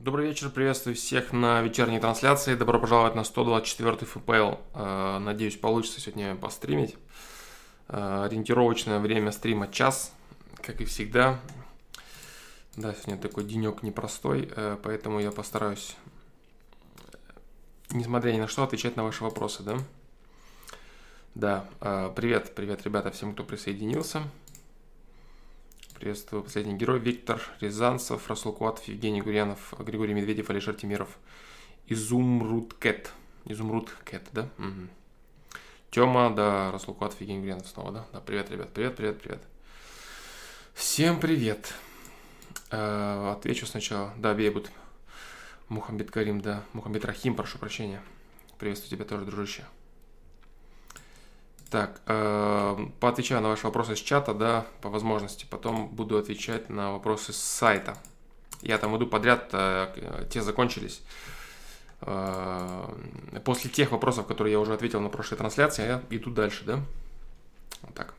Добрый вечер, приветствую всех на вечерней трансляции. Добро пожаловать на 124 ФПЛ. Э, надеюсь, получится сегодня постримить. Э, ориентировочное время стрима час, как и всегда. Да, сегодня такой денек непростой, э, поэтому я постараюсь, несмотря ни на что, отвечать на ваши вопросы, да? Да, привет, привет, ребята, всем, кто присоединился. Приветствую последний герой Виктор Рязанцев, Расул Куатов, Евгений Гурьянов, Григорий Медведев, Алишер Тимиров. Изумруд Кэт. Изумруд Кэт, да? Угу. Тёма, да, Расул Куатов, Евгений Гурьянов снова, да? Да, привет, ребят, привет, привет, привет. Всем привет. Э, отвечу сначала. Да, Бейбут. Мухаммед Карим, да. Мухаммед Рахим, прошу прощения. Приветствую тебя тоже, дружище. Так, э, поотвечаю на ваши вопросы с чата, да, по возможности. Потом буду отвечать на вопросы с сайта. Я там иду подряд, э, те закончились. Э, после тех вопросов, которые я уже ответил на прошлой трансляции, я иду дальше, да? Вот так.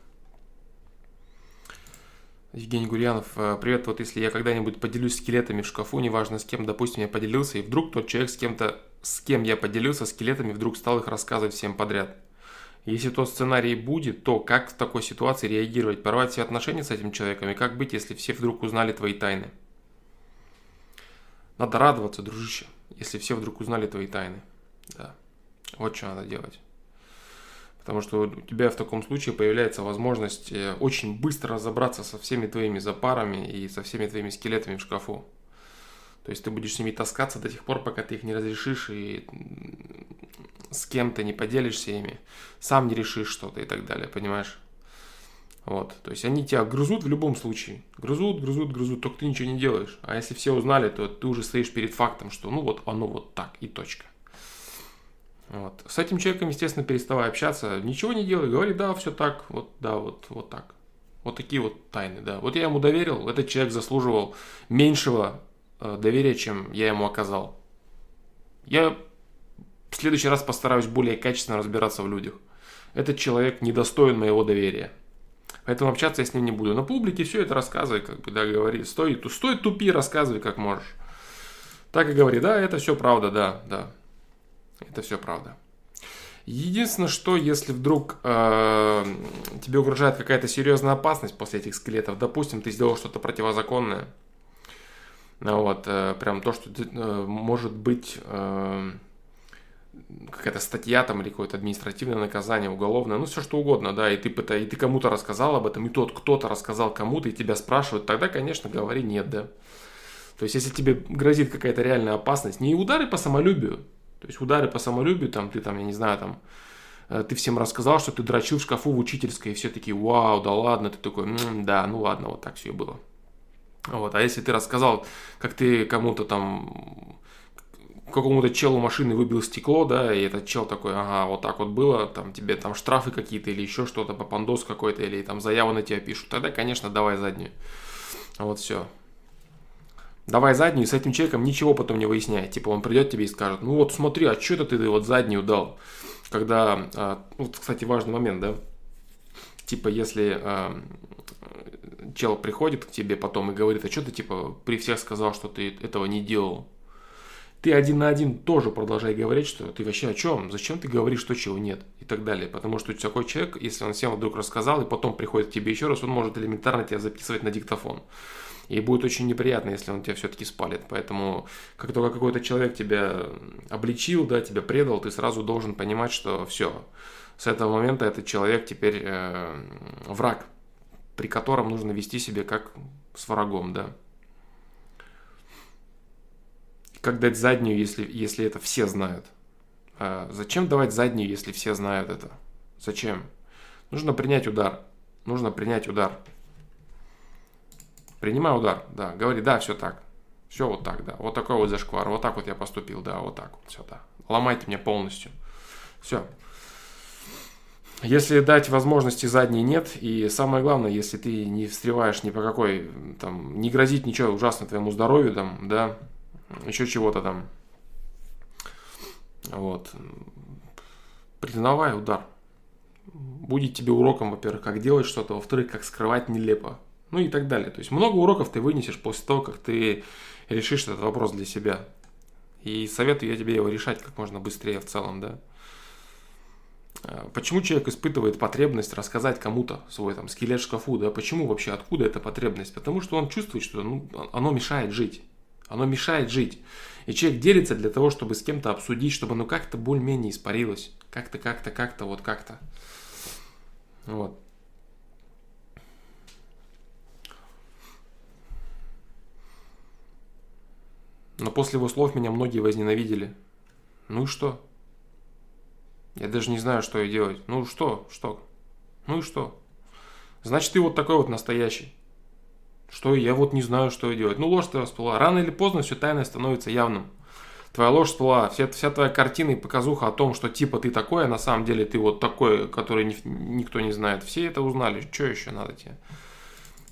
Евгений Гурьянов, э, привет, вот если я когда-нибудь поделюсь скелетами в шкафу, неважно с кем, допустим, я поделился, и вдруг тот человек с кем-то, с кем я поделился скелетами, вдруг стал их рассказывать всем подряд – если тот сценарий будет, то как в такой ситуации реагировать? Порвать все отношения с этим человеком? И как быть, если все вдруг узнали твои тайны? Надо радоваться, дружище, если все вдруг узнали твои тайны. Да. Вот что надо делать. Потому что у тебя в таком случае появляется возможность э, очень быстро разобраться со всеми твоими запарами и со всеми твоими скелетами в шкафу. То есть ты будешь с ними таскаться до тех пор, пока ты их не разрешишь и с кем-то не поделишься ими, сам не решишь что-то и так далее, понимаешь? Вот, то есть они тебя грызут в любом случае. Грызут, грызут, грызут, только ты ничего не делаешь. А если все узнали, то ты уже стоишь перед фактом, что ну вот оно вот так и точка. Вот. С этим человеком, естественно, переставай общаться, ничего не делай, говори, да, все так, вот, да, вот, вот так. Вот такие вот тайны, да. Вот я ему доверил, этот человек заслуживал меньшего э, доверия, чем я ему оказал. Я в следующий раз постараюсь более качественно разбираться в людях. Этот человек недостоин моего доверия. Поэтому общаться я с ним не буду. На публике все это рассказывай, как бы, да, говори. Стой, стой тупи, рассказывай, как можешь. Так и говори, да, это все правда, да, да. Это все правда. Единственное, что если вдруг э, тебе угрожает какая-то серьезная опасность после этих скелетов, допустим, ты сделал что-то противозаконное, вот, э, прям то, что э, может быть э, какая-то статья там или какое-то административное наказание, уголовное, ну все что угодно, да, и ты, и ты кому-то рассказал об этом, и тот кто-то рассказал кому-то, и тебя спрашивают, тогда, конечно, говори нет, да. То есть, если тебе грозит какая-то реальная опасность, не удары по самолюбию, то есть удары по самолюбию, там, ты там, я не знаю, там, э, ты всем рассказал, что ты дрочил в шкафу в учительской, и все такие, вау, да ладно, ты такой, м-м, да, ну ладно, вот так все и было. Вот, а если ты рассказал, как ты кому-то там какому-то челу машины выбил стекло, да, и этот чел такой, ага, вот так вот было, там тебе там штрафы какие-то или еще что-то, попандос какой-то, или там заяву на тебя пишут, тогда, конечно, давай заднюю. Вот все. Давай заднюю, с этим человеком ничего потом не выясняй. Типа он придет тебе и скажет, ну вот смотри, а что это ты вот заднюю дал? Когда, а, вот, кстати, важный момент, да, типа если а, чел приходит к тебе потом и говорит, а что ты типа при всех сказал, что ты этого не делал? Ты один на один тоже продолжай говорить, что ты вообще о чем, зачем ты говоришь то, чего нет и так далее. Потому что такой человек, если он всем вдруг рассказал и потом приходит к тебе еще раз, он может элементарно тебя записывать на диктофон. И будет очень неприятно, если он тебя все-таки спалит. Поэтому, как только какой-то человек тебя обличил, да, тебя предал, ты сразу должен понимать, что все, с этого момента этот человек теперь э, враг, при котором нужно вести себя как с врагом, да. Как дать заднюю, если, если это все знают? А зачем давать заднюю, если все знают это? Зачем? Нужно принять удар. Нужно принять удар. Принимай удар, да. Говори, да, все так. Все вот так, да. Вот такой вот зашквар. Вот так вот я поступил, да, вот так вот, все, да. Ломайте мне полностью. Все. Если дать возможности задней нет, и самое главное, если ты не встреваешь ни по какой, там, не грозит ничего ужасно твоему здоровью, там, да, еще чего-то там. Вот. Признавай удар. Будет тебе уроком, во-первых, как делать что-то, во-вторых, как скрывать нелепо. Ну и так далее. То есть много уроков ты вынесешь после того, как ты решишь этот вопрос для себя. И советую я тебе его решать как можно быстрее в целом, да. А, почему человек испытывает потребность рассказать кому-то свой там скелет в шкафу, да? Почему вообще, откуда эта потребность? Потому что он чувствует, что ну, оно мешает жить. Оно мешает жить. И человек делится для того, чтобы с кем-то обсудить, чтобы ну как-то более-менее испарилось. Как-то, как-то, как-то, вот как-то. Вот. Но после его слов меня многие возненавидели. Ну и что? Я даже не знаю, что и делать. Ну что? Что? Ну и что? Значит, ты вот такой вот настоящий. Что я вот не знаю, что делать. Ну, ложь твоя всплыла. Рано или поздно все тайное становится явным. Твоя ложь всплыла. Вся, вся твоя картина и показуха о том, что типа ты такой, а на самом деле ты вот такой, который ни, никто не знает. Все это узнали. Что еще надо тебе?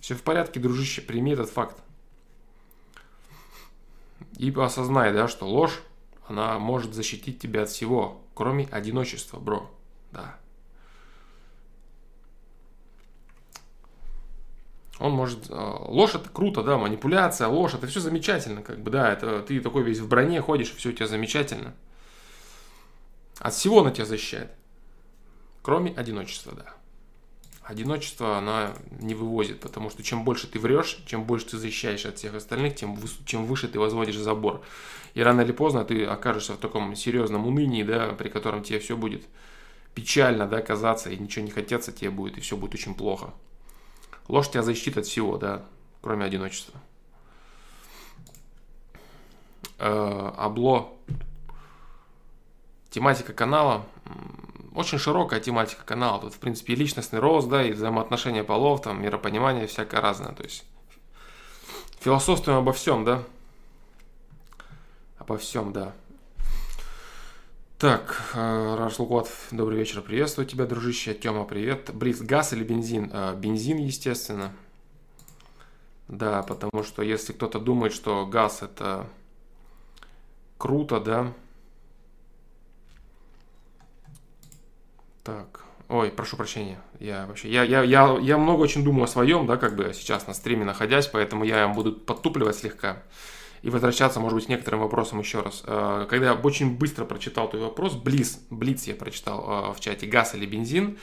Все в порядке, дружище, прими этот факт. И осознай, да, что ложь, она может защитить тебя от всего, кроме одиночества, бро. Да. Он может... Э, ложь это круто, да, манипуляция, ложь, это все замечательно, как бы, да, это ты такой весь в броне ходишь, все у тебя замечательно. От всего она тебя защищает. Кроме одиночества, да. Одиночество она не вывозит, потому что чем больше ты врешь, чем больше ты защищаешь от всех остальных, тем, чем выше ты возводишь забор. И рано или поздно ты окажешься в таком серьезном унынии, да, при котором тебе все будет печально, да, казаться, и ничего не хотеться тебе будет, и все будет очень плохо. Ложь тебя защитит от всего, да, кроме одиночества. Э, Обло. Тематика канала. Очень широкая тематика канала. Тут, в принципе, и личностный рост, да, и взаимоотношения полов, там, миропонимание всякое разное. То есть, философствуем обо всем, да. Обо всем, да. Так, э, Рашлукот, добрый вечер, приветствую тебя, дружище. Тёма, привет. Блиц, газ или бензин? Э, бензин, естественно. Да, потому что если кто-то думает, что газ это круто, да. Так, ой, прошу прощения, я вообще, я, я, я, я много очень думаю о своем, да, как бы сейчас на стриме находясь, поэтому я буду подтупливать слегка и возвращаться, может быть, к некоторым вопросам еще раз. Э, когда я очень быстро прочитал твой вопрос, Близ, Блиц я прочитал э, в чате, газ или бензин,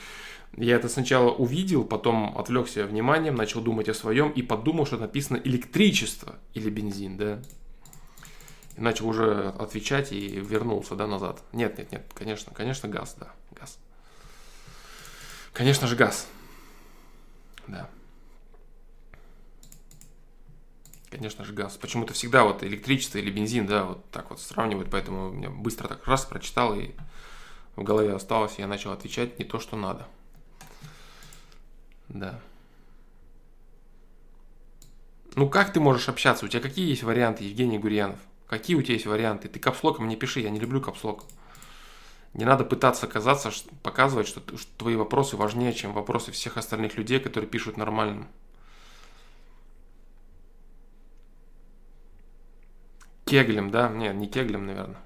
я это сначала увидел, потом отвлекся вниманием, начал думать о своем и подумал, что написано электричество или бензин, да. И начал уже отвечать и вернулся, да, назад. Нет, нет, нет, конечно, конечно, газ, да, газ. Конечно же, газ. Да. Конечно же, газ. Почему-то всегда вот электричество или бензин, да, вот так вот сравнивают, поэтому меня быстро так раз прочитал и в голове осталось, я начал отвечать не то, что надо. Да. Ну как ты можешь общаться? У тебя какие есть варианты, Евгений Гурьянов? Какие у тебя есть варианты? Ты капслоком не пиши, я не люблю капслок. Не надо пытаться казаться, показывать, что, что твои вопросы важнее, чем вопросы всех остальных людей, которые пишут нормально. Кеглем, да? Нет, не кеглем, наверное.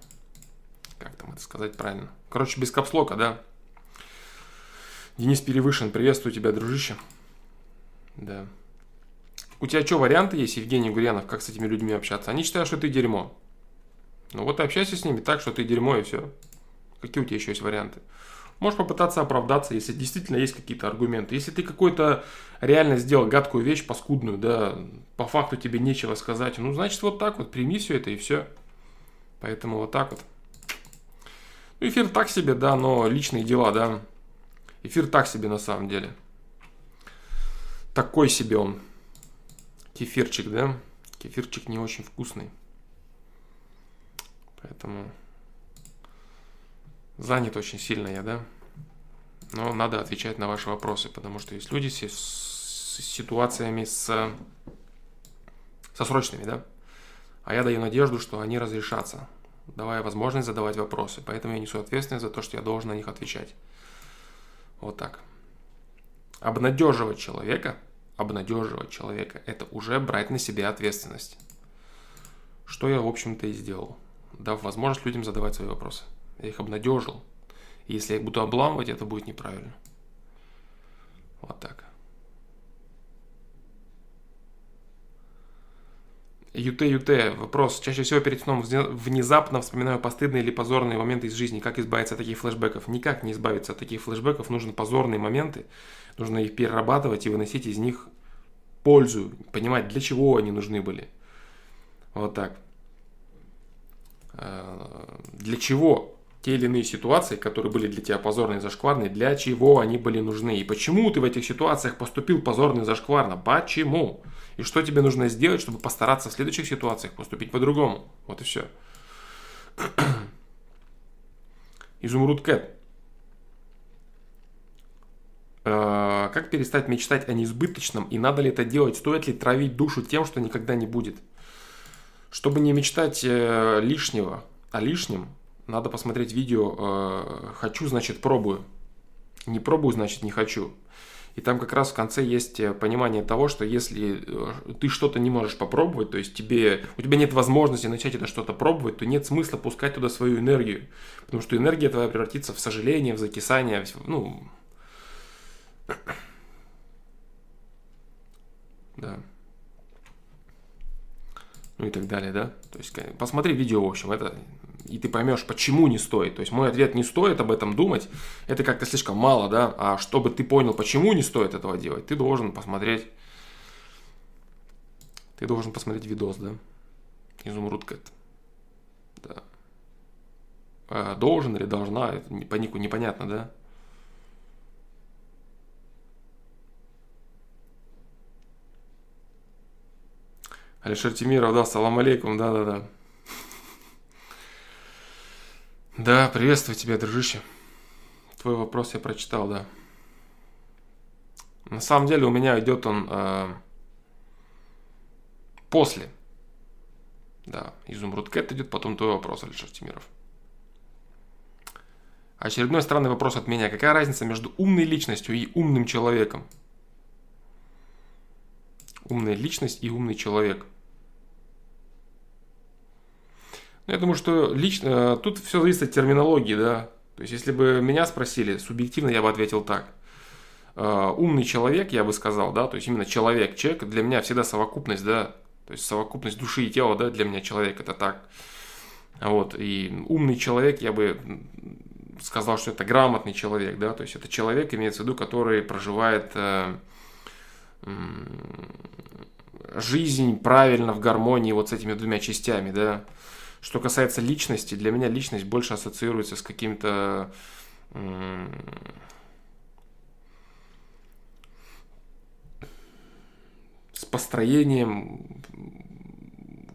Как там это сказать правильно? Короче, без капслока, да? Денис Перевышен, приветствую тебя, дружище. Да. У тебя что, варианты есть, Евгений Гурьянов, как с этими людьми общаться? Они считают, что ты дерьмо. Ну вот общайся с ними так, что ты дерьмо и все. Какие у тебя еще есть варианты? Можешь попытаться оправдаться, если действительно есть какие-то аргументы. Если ты какой-то реально сделал гадкую вещь, паскудную, да, по факту тебе нечего сказать, ну, значит, вот так вот, прими все это и все. Поэтому вот так вот. Ну, эфир так себе, да, но личные дела, да. Эфир так себе на самом деле. Такой себе он. Кефирчик, да? Кефирчик не очень вкусный. Поэтому занят очень сильно я, да? Но надо отвечать на ваши вопросы, потому что есть люди с, с ситуациями с, со срочными, да? А я даю надежду, что они разрешатся, давая возможность задавать вопросы. Поэтому я несу ответственность за то, что я должен на них отвечать. Вот так. Обнадеживать человека, обнадеживать человека, это уже брать на себя ответственность. Что я, в общем-то, и сделал, дав возможность людям задавать свои вопросы. Я их обнадежил. И если я их буду обламывать, это будет неправильно. Вот так. ЮТ, ЮТ, вопрос. Чаще всего перед сном внезапно вспоминаю постыдные или позорные моменты из жизни. Как избавиться от таких флешбеков? Никак не избавиться от таких флешбеков. Нужны позорные моменты. Нужно их перерабатывать и выносить из них пользу. Понимать, для чего они нужны были. Вот так. Э, для чего те или иные ситуации, которые были для тебя позорные и зашкварные, для чего они были нужны? И почему ты в этих ситуациях поступил позорно и зашкварно? Почему? И что тебе нужно сделать, чтобы постараться в следующих ситуациях поступить по-другому? Вот и все. Изумруд Кэт. Э, как перестать мечтать о неизбыточном и надо ли это делать? Стоит ли травить душу тем, что никогда не будет? Чтобы не мечтать э, лишнего о лишнем, надо посмотреть видео э, «Хочу, значит, пробую». Не пробую, значит, не хочу. И там как раз в конце есть э, понимание того, что если э, ты что-то не можешь попробовать, то есть тебе, у тебя нет возможности начать это что-то пробовать, то нет смысла пускать туда свою энергию. Потому что энергия твоя превратится в сожаление, в закисание, в, ну... Да. Ну и так далее, да. То есть посмотри видео, в общем, это и ты поймешь, почему не стоит. То есть мой ответ не стоит об этом думать, это как-то слишком мало, да, а чтобы ты понял, почему не стоит этого делать, ты должен посмотреть, ты должен посмотреть видос, да, изумруд кэт, да. А должен или должна, это по нику непонятно, да. Алишер Тимиров, да, салам алейкум, да-да-да. Да, приветствую тебя, дружище. Твой вопрос я прочитал, да. На самом деле у меня идет он э, после. Да, изумруд Кэт идет, потом твой вопрос, Алишер Тимиров. Очередной странный вопрос от меня. Какая разница между умной личностью и умным человеком? Умная личность и умный человек. Я думаю, что лично э, тут все зависит от терминологии, да. То есть, если бы меня спросили, субъективно я бы ответил так. Э, умный человек, я бы сказал, да, то есть именно человек, человек для меня всегда совокупность, да, то есть совокупность души и тела, да, для меня человек это так. Вот, и умный человек, я бы сказал, что это грамотный человек, да, то есть это человек, имеется в виду, который проживает э, жизнь правильно в гармонии вот с этими двумя частями, да, что касается личности, для меня личность больше ассоциируется с каким-то с построением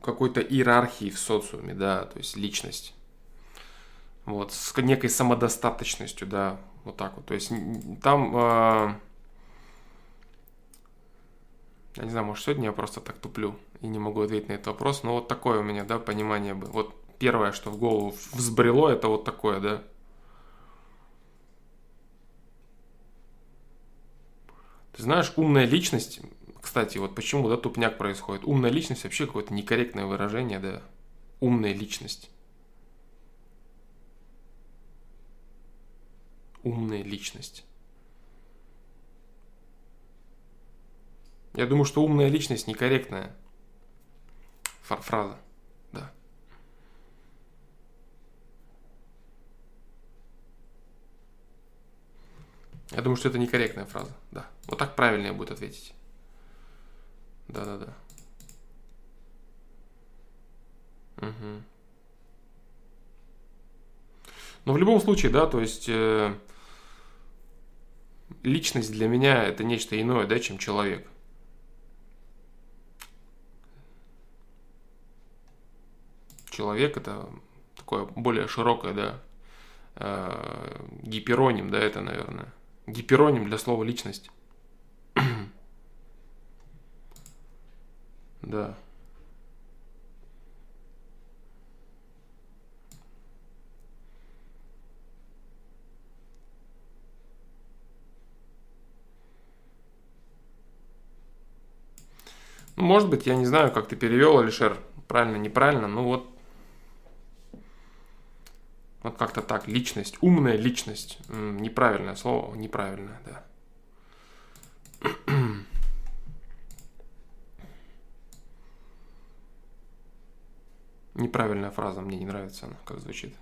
какой-то иерархии в социуме, да, то есть личность. Вот, с некой самодостаточностью, да, вот так вот. То есть там, э, я не знаю, может сегодня я просто так туплю и не могу ответить на этот вопрос, но вот такое у меня, да, понимание бы. Вот первое, что в голову взбрело, это вот такое, да. Ты знаешь, умная личность, кстати, вот почему, да, тупняк происходит. Умная личность вообще какое-то некорректное выражение, да. Умная личность. Умная личность. Я думаю, что умная личность некорректная фраза. Да. Я думаю, что это некорректная фраза. Да. Вот так правильнее будет ответить. Да-да-да. Угу. Но в любом случае, да, то есть э, личность для меня это нечто иное, да, чем человек. Человек это такое более широкое, да, э, гипероним, да, это, наверное. Гипероним для слова личность. да. Ну, может быть, я не знаю, как ты перевел, Алишер, правильно, неправильно, ну вот вот как-то так, личность, умная личность. Неправильное слово, неправильное, да. Неправильная фраза, мне не нравится она, как звучит.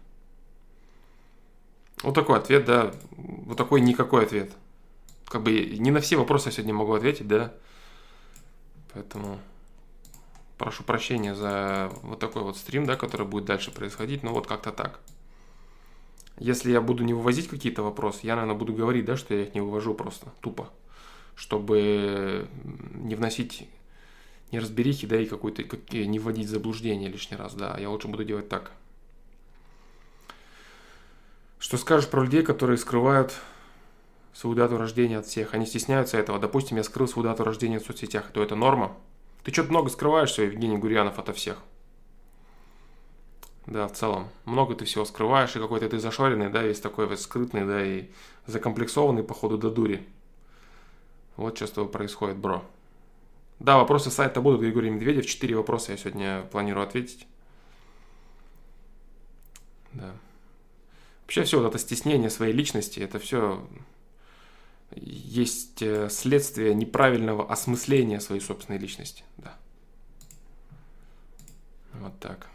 Вот такой ответ, да. Вот такой никакой ответ. Как бы не на все вопросы я сегодня могу ответить, да. Поэтому прошу прощения за вот такой вот стрим, да, который будет дальше происходить. Но вот как-то так. Если я буду не вывозить какие-то вопросы, я, наверное, буду говорить, да, что я их не вывожу просто, тупо. Чтобы не вносить неразберихи, да, и какой-то, не вводить заблуждение лишний раз, да. Я лучше буду делать так. Что скажешь про людей, которые скрывают свою дату рождения от всех? Они стесняются этого. Допустим, я скрыл свою дату рождения в соцсетях, то это норма? Ты что-то много скрываешь, Евгений Гурьянов, ото всех. Да, в целом. Много ты всего скрываешь, и какой-то ты зашоренный, да, весь такой весь скрытный, да, и закомплексованный, походу, до дури. Вот что с тобой происходит, бро. Да, вопросы сайта будут, Григорий Медведев. Четыре вопроса я сегодня планирую ответить. Да. Вообще все вот это стеснение своей личности, это все есть э, следствие неправильного осмысления своей собственной личности. Да. Вот так.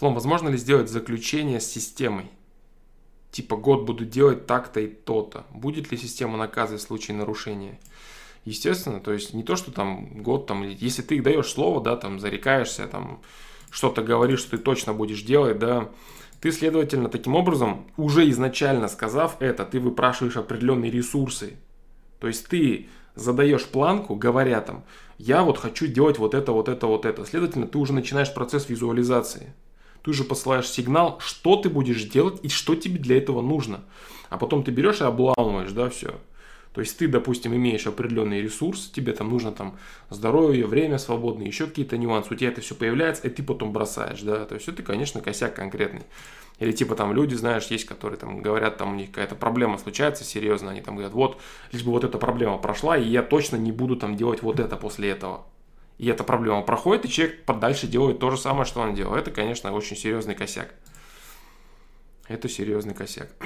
Флом, возможно ли сделать заключение с системой? Типа год буду делать так-то и то-то. Будет ли система наказывать в случае нарушения? Естественно, то есть не то, что там год, там, если ты даешь слово, да, там, зарекаешься, там, что-то говоришь, что ты точно будешь делать, да, ты, следовательно, таким образом, уже изначально сказав это, ты выпрашиваешь определенные ресурсы. То есть ты задаешь планку, говоря там, я вот хочу делать вот это, вот это, вот это. Следовательно, ты уже начинаешь процесс визуализации ты уже посылаешь сигнал, что ты будешь делать и что тебе для этого нужно. А потом ты берешь и обламываешь, да, все. То есть ты, допустим, имеешь определенный ресурс, тебе там нужно там здоровье, время свободное, еще какие-то нюансы, у тебя это все появляется, и ты потом бросаешь, да, то есть это, конечно, косяк конкретный. Или типа там люди, знаешь, есть, которые там говорят, там у них какая-то проблема случается серьезно, они там говорят, вот, лишь бы вот эта проблема прошла, и я точно не буду там делать вот это после этого и эта проблема проходит, и человек подальше делает то же самое, что он делал. Это, конечно, очень серьезный косяк. Это серьезный косяк.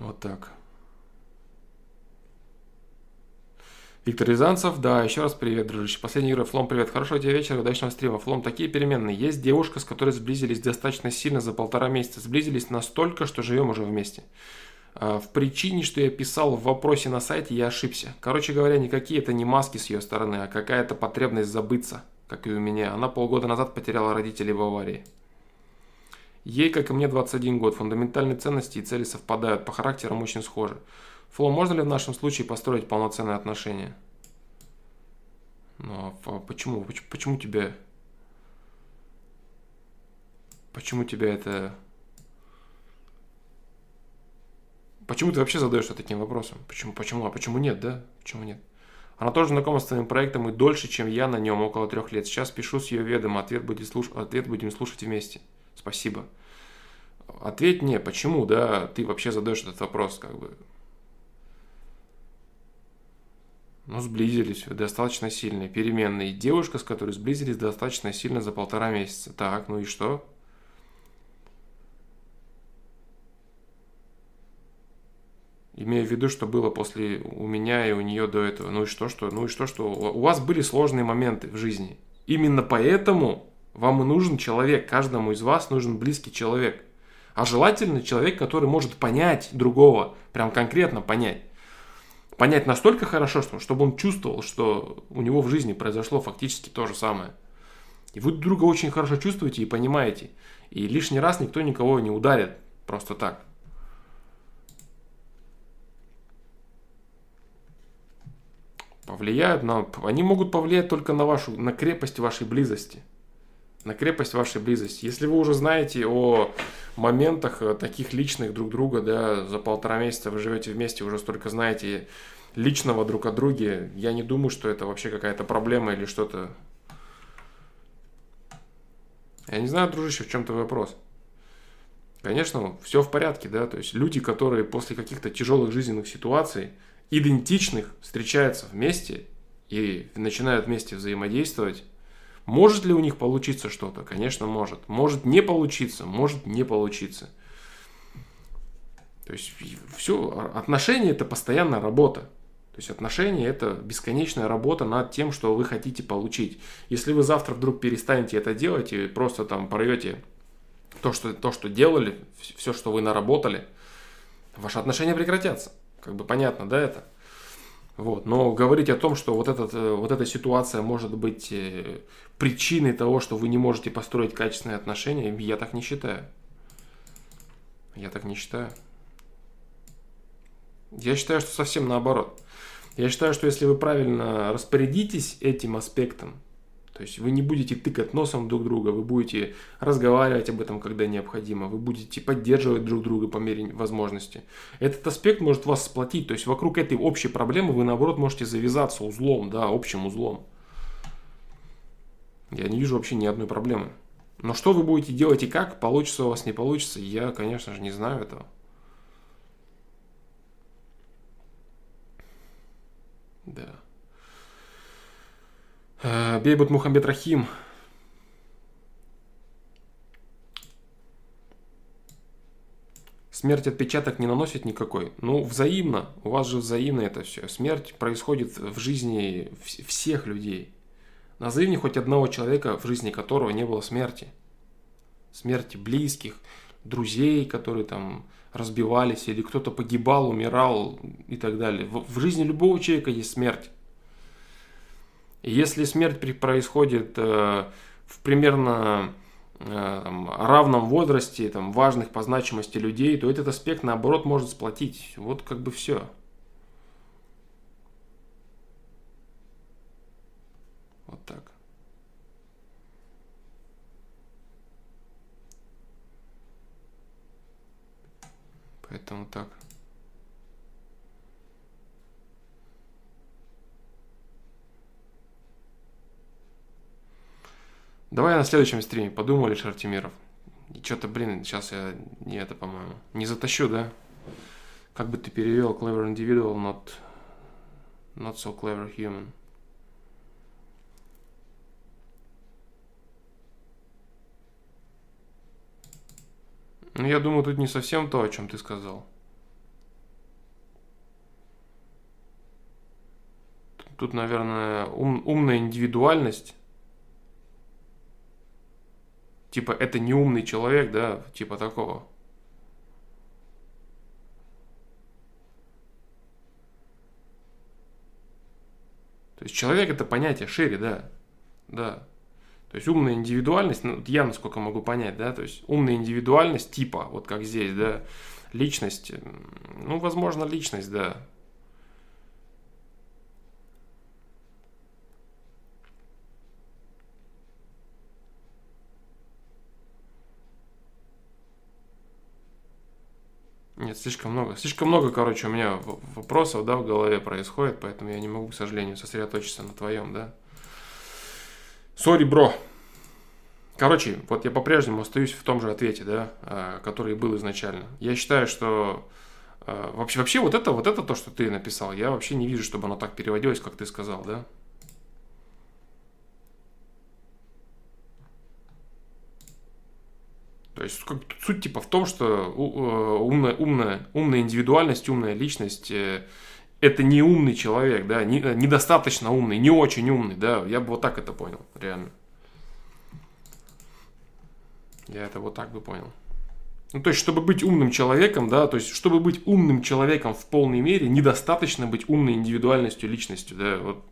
Вот так. Виктор Рязанцев, да, еще раз привет, дружище. Последний игра, Флом, привет. Хорошего тебе вечера, удачного стрима. Флом, такие переменные. Есть девушка, с которой сблизились достаточно сильно за полтора месяца. Сблизились настолько, что живем уже вместе. А, в причине, что я писал в вопросе на сайте, я ошибся. Короче говоря, никакие это не маски с ее стороны, а какая-то потребность забыться, как и у меня. Она полгода назад потеряла родителей в аварии. Ей, как и мне, 21 год. Фундаментальные ценности и цели совпадают, по характерам очень схожи. Фло, можно ли в нашем случае построить полноценные отношения? Ну, а почему? Почему, почему тебя... Почему тебя это Почему ты вообще задаешься таким вопросом? Почему, почему, а почему нет, да? Почему нет? Она тоже знакома с твоим проектом и дольше, чем я на нем, около трех лет. Сейчас пишу с ее ведома, ответ, будет слуш... ответ будем слушать вместе. Спасибо. Ответь мне, почему, да, ты вообще задаешь этот вопрос, как бы. Ну, сблизились достаточно сильно. Переменные. Девушка, с которой сблизились достаточно сильно за полтора месяца. Так, ну и что? Имею в виду, что было после у меня и у нее до этого. Ну и что, что? Ну и что, что? У вас были сложные моменты в жизни. Именно поэтому вам и нужен человек. Каждому из вас нужен близкий человек. А желательно человек, который может понять другого. Прям конкретно понять. Понять настолько хорошо, что, чтобы он чувствовал, что у него в жизни произошло фактически то же самое. И вы друга очень хорошо чувствуете и понимаете. И лишний раз никто никого не ударит просто так. Повлияют на... Они могут повлиять только на вашу, на крепость вашей близости. На крепость вашей близости. Если вы уже знаете о моментах э, таких личных друг друга, да, за полтора месяца вы живете вместе, уже столько знаете личного друг о друге, я не думаю, что это вообще какая-то проблема или что-то... Я не знаю, дружище, в чем твой вопрос. Конечно, все в порядке, да, то есть люди, которые после каких-то тяжелых жизненных ситуаций идентичных встречаются вместе и начинают вместе взаимодействовать, может ли у них получиться что-то? Конечно, может. Может не получиться, может не получиться. То есть все, отношения это постоянная работа. То есть отношения – это бесконечная работа над тем, что вы хотите получить. Если вы завтра вдруг перестанете это делать и просто там порвете то, что, то, что делали, все, что вы наработали, ваши отношения прекратятся. Как бы понятно, да, это? Вот. Но говорить о том, что вот, этот, э, вот эта ситуация может быть э, причиной того, что вы не можете построить качественные отношения, я так не считаю. Я так не считаю. Я считаю, что совсем наоборот. Я считаю, что если вы правильно распорядитесь этим аспектом, то есть вы не будете тыкать носом друг друга, вы будете разговаривать об этом, когда необходимо, вы будете поддерживать друг друга по мере возможности. Этот аспект может вас сплотить, то есть вокруг этой общей проблемы вы наоборот можете завязаться узлом, да, общим узлом. Я не вижу вообще ни одной проблемы. Но что вы будете делать и как, получится у вас, не получится, я, конечно же, не знаю этого. Да. Э, Бейбут Мухаммед Рахим. Смерть отпечаток не наносит никакой. Ну, взаимно. У вас же взаимно это все. Смерть происходит в жизни всех людей. Назови мне хоть одного человека, в жизни которого не было смерти. Смерти близких, друзей, которые там разбивались, или кто-то погибал, умирал и так далее. В, в жизни любого человека есть смерть. Если смерть происходит э, в примерно э, там, равном возрасте, там, важных по значимости людей, то этот аспект, наоборот, может сплотить. Вот как бы все. Вот так. Поэтому так. Давай на следующем стриме подумали, Шартимиров. И что-то, блин, сейчас я не это, по-моему, не затащу, да? Как бы ты перевел clever individual, not, not so clever human. Ну, я думаю, тут не совсем то, о чем ты сказал. Тут, наверное, ум, умная индивидуальность. Типа, это не умный человек, да, типа такого. То есть человек это понятие шире, да. Да. То есть умная индивидуальность, ну, я насколько могу понять, да, то есть умная индивидуальность типа, вот как здесь, да, личность, ну, возможно, личность, да. Нет, слишком много. Слишком много, короче, у меня вопросов, да, в голове происходит, поэтому я не могу, к сожалению, сосредоточиться на твоем, да. Сори, бро. Короче, вот я по-прежнему остаюсь в том же ответе, да, а, который был изначально. Я считаю, что а, вообще, вообще вот это, вот это то, что ты написал, я вообще не вижу, чтобы оно так переводилось, как ты сказал, да. То есть суть типа в том, что э, умная, умная, умная индивидуальность, умная личность э, это не умный человек, да, не, э, недостаточно умный, не очень умный, да, я бы вот так это понял, реально. Я это вот так бы понял. Ну, то есть, чтобы быть умным человеком, да, то есть, чтобы быть умным человеком в полной мере, недостаточно быть умной индивидуальностью, личностью, да, вот.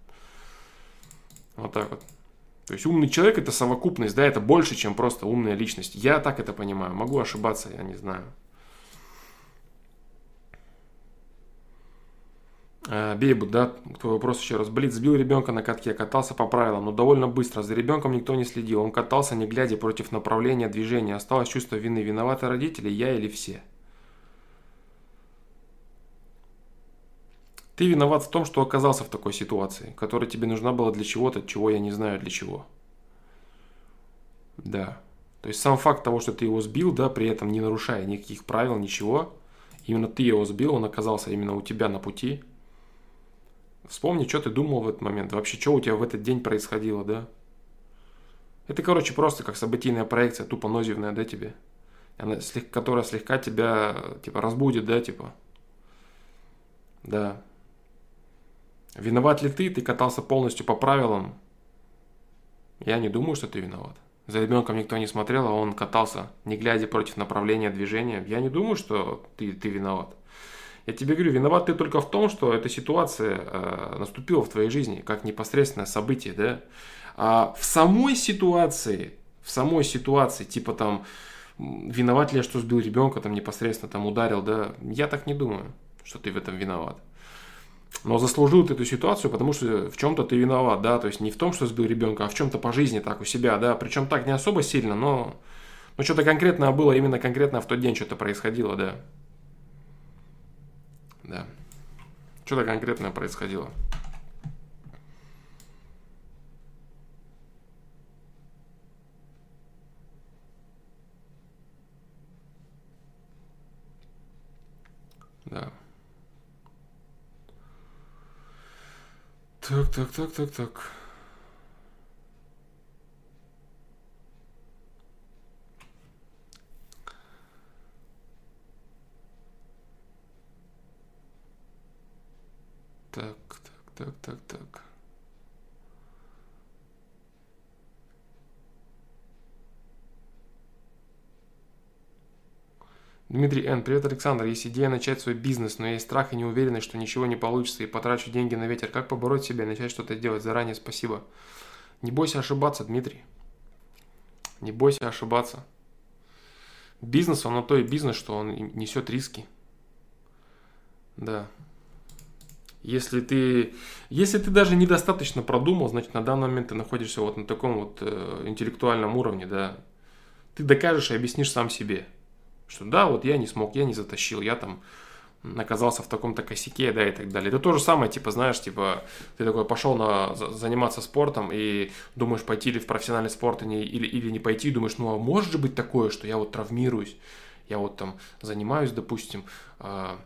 Вот так вот. То есть, умный человек это совокупность, да, это больше, чем просто умная личность. Я так это понимаю, могу ошибаться, я не знаю. Э, Бейбут, да, твой вопрос еще раз. Блиц сбил ребенка на катке, катался по правилам, но довольно быстро. За ребенком никто не следил. Он катался, не глядя против направления движения. Осталось чувство вины. Виноваты родители, я или все? Ты виноват в том, что оказался в такой ситуации, которая тебе нужна была для чего-то, чего я не знаю для чего. Да. То есть сам факт того, что ты его сбил, да, при этом не нарушая никаких правил, ничего, именно ты его сбил, он оказался именно у тебя на пути, Вспомни, что ты думал в этот момент. Вообще, что у тебя в этот день происходило, да? Это, короче, просто как событийная проекция, тупо нозивная, да, тебе? Она, которая слегка тебя, типа, разбудит, да, типа? Да. Виноват ли ты? Ты катался полностью по правилам. Я не думаю, что ты виноват. За ребенком никто не смотрел, а он катался, не глядя против направления движения. Я не думаю, что ты, ты виноват. Я тебе говорю, виноват ты только в том, что эта ситуация э, наступила в твоей жизни, как непосредственное событие, да? А в самой ситуации, в самой ситуации, типа там, виноват ли я, что сбил ребенка, там непосредственно там ударил, да? Я так не думаю, что ты в этом виноват. Но заслужил ты эту ситуацию, потому что в чем-то ты виноват, да, то есть не в том, что сбил ребенка, а в чем-то по жизни так у себя, да, причем так не особо сильно, но, но что-то конкретное было именно конкретно в тот день что-то происходило, да. Да. Что-то конкретное происходило. Да. Так, так, так, так, так. Так, так, так, так, так. Дмитрий Н. Привет, Александр. Есть идея начать свой бизнес, но есть страх и неуверенность, что ничего не получится и потрачу деньги на ветер. Как побороть себя и начать что-то делать? Заранее спасибо. Не бойся ошибаться, Дмитрий. Не бойся ошибаться. Бизнес, он на то и бизнес, что он несет риски. Да. Если ты, если ты даже недостаточно продумал, значит, на данный момент ты находишься вот на таком вот э, интеллектуальном уровне, да. Ты докажешь и объяснишь сам себе – что да, вот я не смог, я не затащил, я там оказался в таком-то косяке, да, и так далее. Это то же самое, типа, знаешь, типа, ты такой пошел на, заниматься спортом и думаешь, пойти ли в профессиональный спорт или, или, или не пойти, думаешь, ну, а может же быть такое, что я вот травмируюсь, я вот там занимаюсь, допустим, э,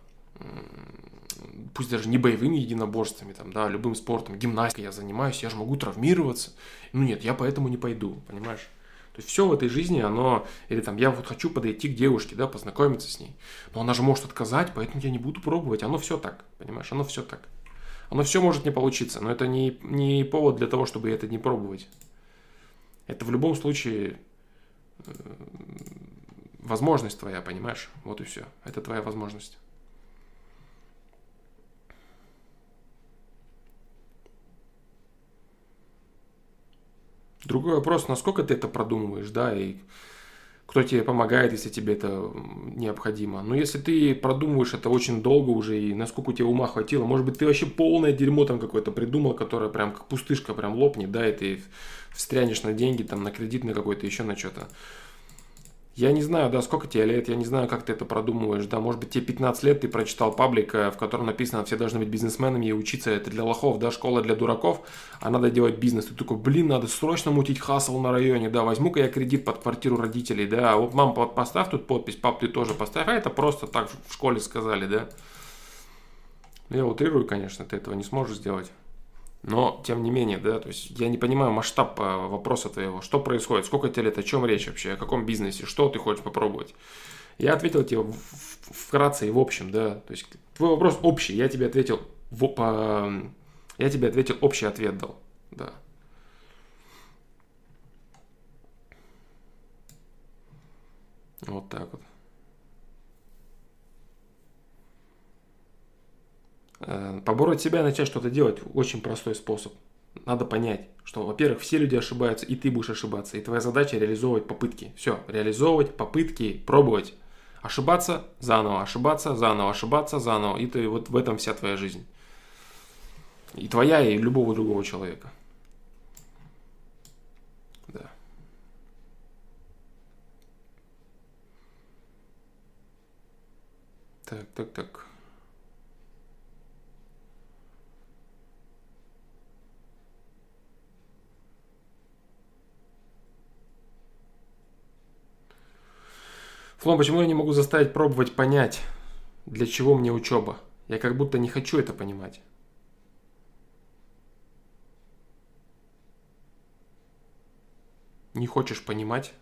пусть даже не боевыми единоборствами, там, да, любым спортом, гимнастикой я занимаюсь, я же могу травмироваться. Ну нет, я поэтому не пойду, понимаешь? То есть все в этой жизни, оно, или там, я вот хочу подойти к девушке, да, познакомиться с ней, но она же может отказать, поэтому я не буду пробовать, оно все так, понимаешь, оно все так. Оно все может не получиться, но это не, не повод для того, чтобы это не пробовать. Это в любом случае э, возможность твоя, понимаешь? Вот и все. Это твоя возможность. Другой вопрос, насколько ты это продумываешь, да, и кто тебе помогает, если тебе это необходимо. Но если ты продумываешь это очень долго уже, и насколько тебе ума хватило, может быть, ты вообще полное дерьмо там какое-то придумал, которое прям как пустышка прям лопнет, да, и ты встрянешь на деньги, там, на кредит, на какой-то, еще на что-то. Я не знаю, да, сколько тебе лет, я не знаю, как ты это продумываешь, да, может быть, тебе 15 лет, ты прочитал паблик, э, в котором написано, все должны быть бизнесменами и учиться, это для лохов, да, школа для дураков, а надо делать бизнес. Ты такой, блин, надо срочно мутить хасл на районе, да, возьму-ка я кредит под квартиру родителей, да, вот мам, поставь тут подпись, пап, ты тоже поставь, а это просто так в школе сказали, да. Я утрирую, конечно, ты этого не сможешь сделать. Но, тем не менее, да, то есть я не понимаю масштаб э, вопроса твоего. Что происходит? Сколько тебе лет? О чем речь вообще? О каком бизнесе? Что ты хочешь попробовать? Я ответил тебе вкратце и в общем, да. То есть твой вопрос общий. Я тебе ответил в, по, я тебе ответил общий ответ дал, да. Вот так вот. Побороть себя и начать что-то делать – очень простой способ. Надо понять, что, во-первых, все люди ошибаются, и ты будешь ошибаться. И твоя задача – реализовывать попытки. Все, реализовывать попытки, пробовать. Ошибаться заново, ошибаться заново, ошибаться заново. И ты, вот в этом вся твоя жизнь. И твоя, и любого другого человека. Да. Так, так, так. Флом, почему я не могу заставить пробовать понять, для чего мне учеба? Я как будто не хочу это понимать. Не хочешь понимать?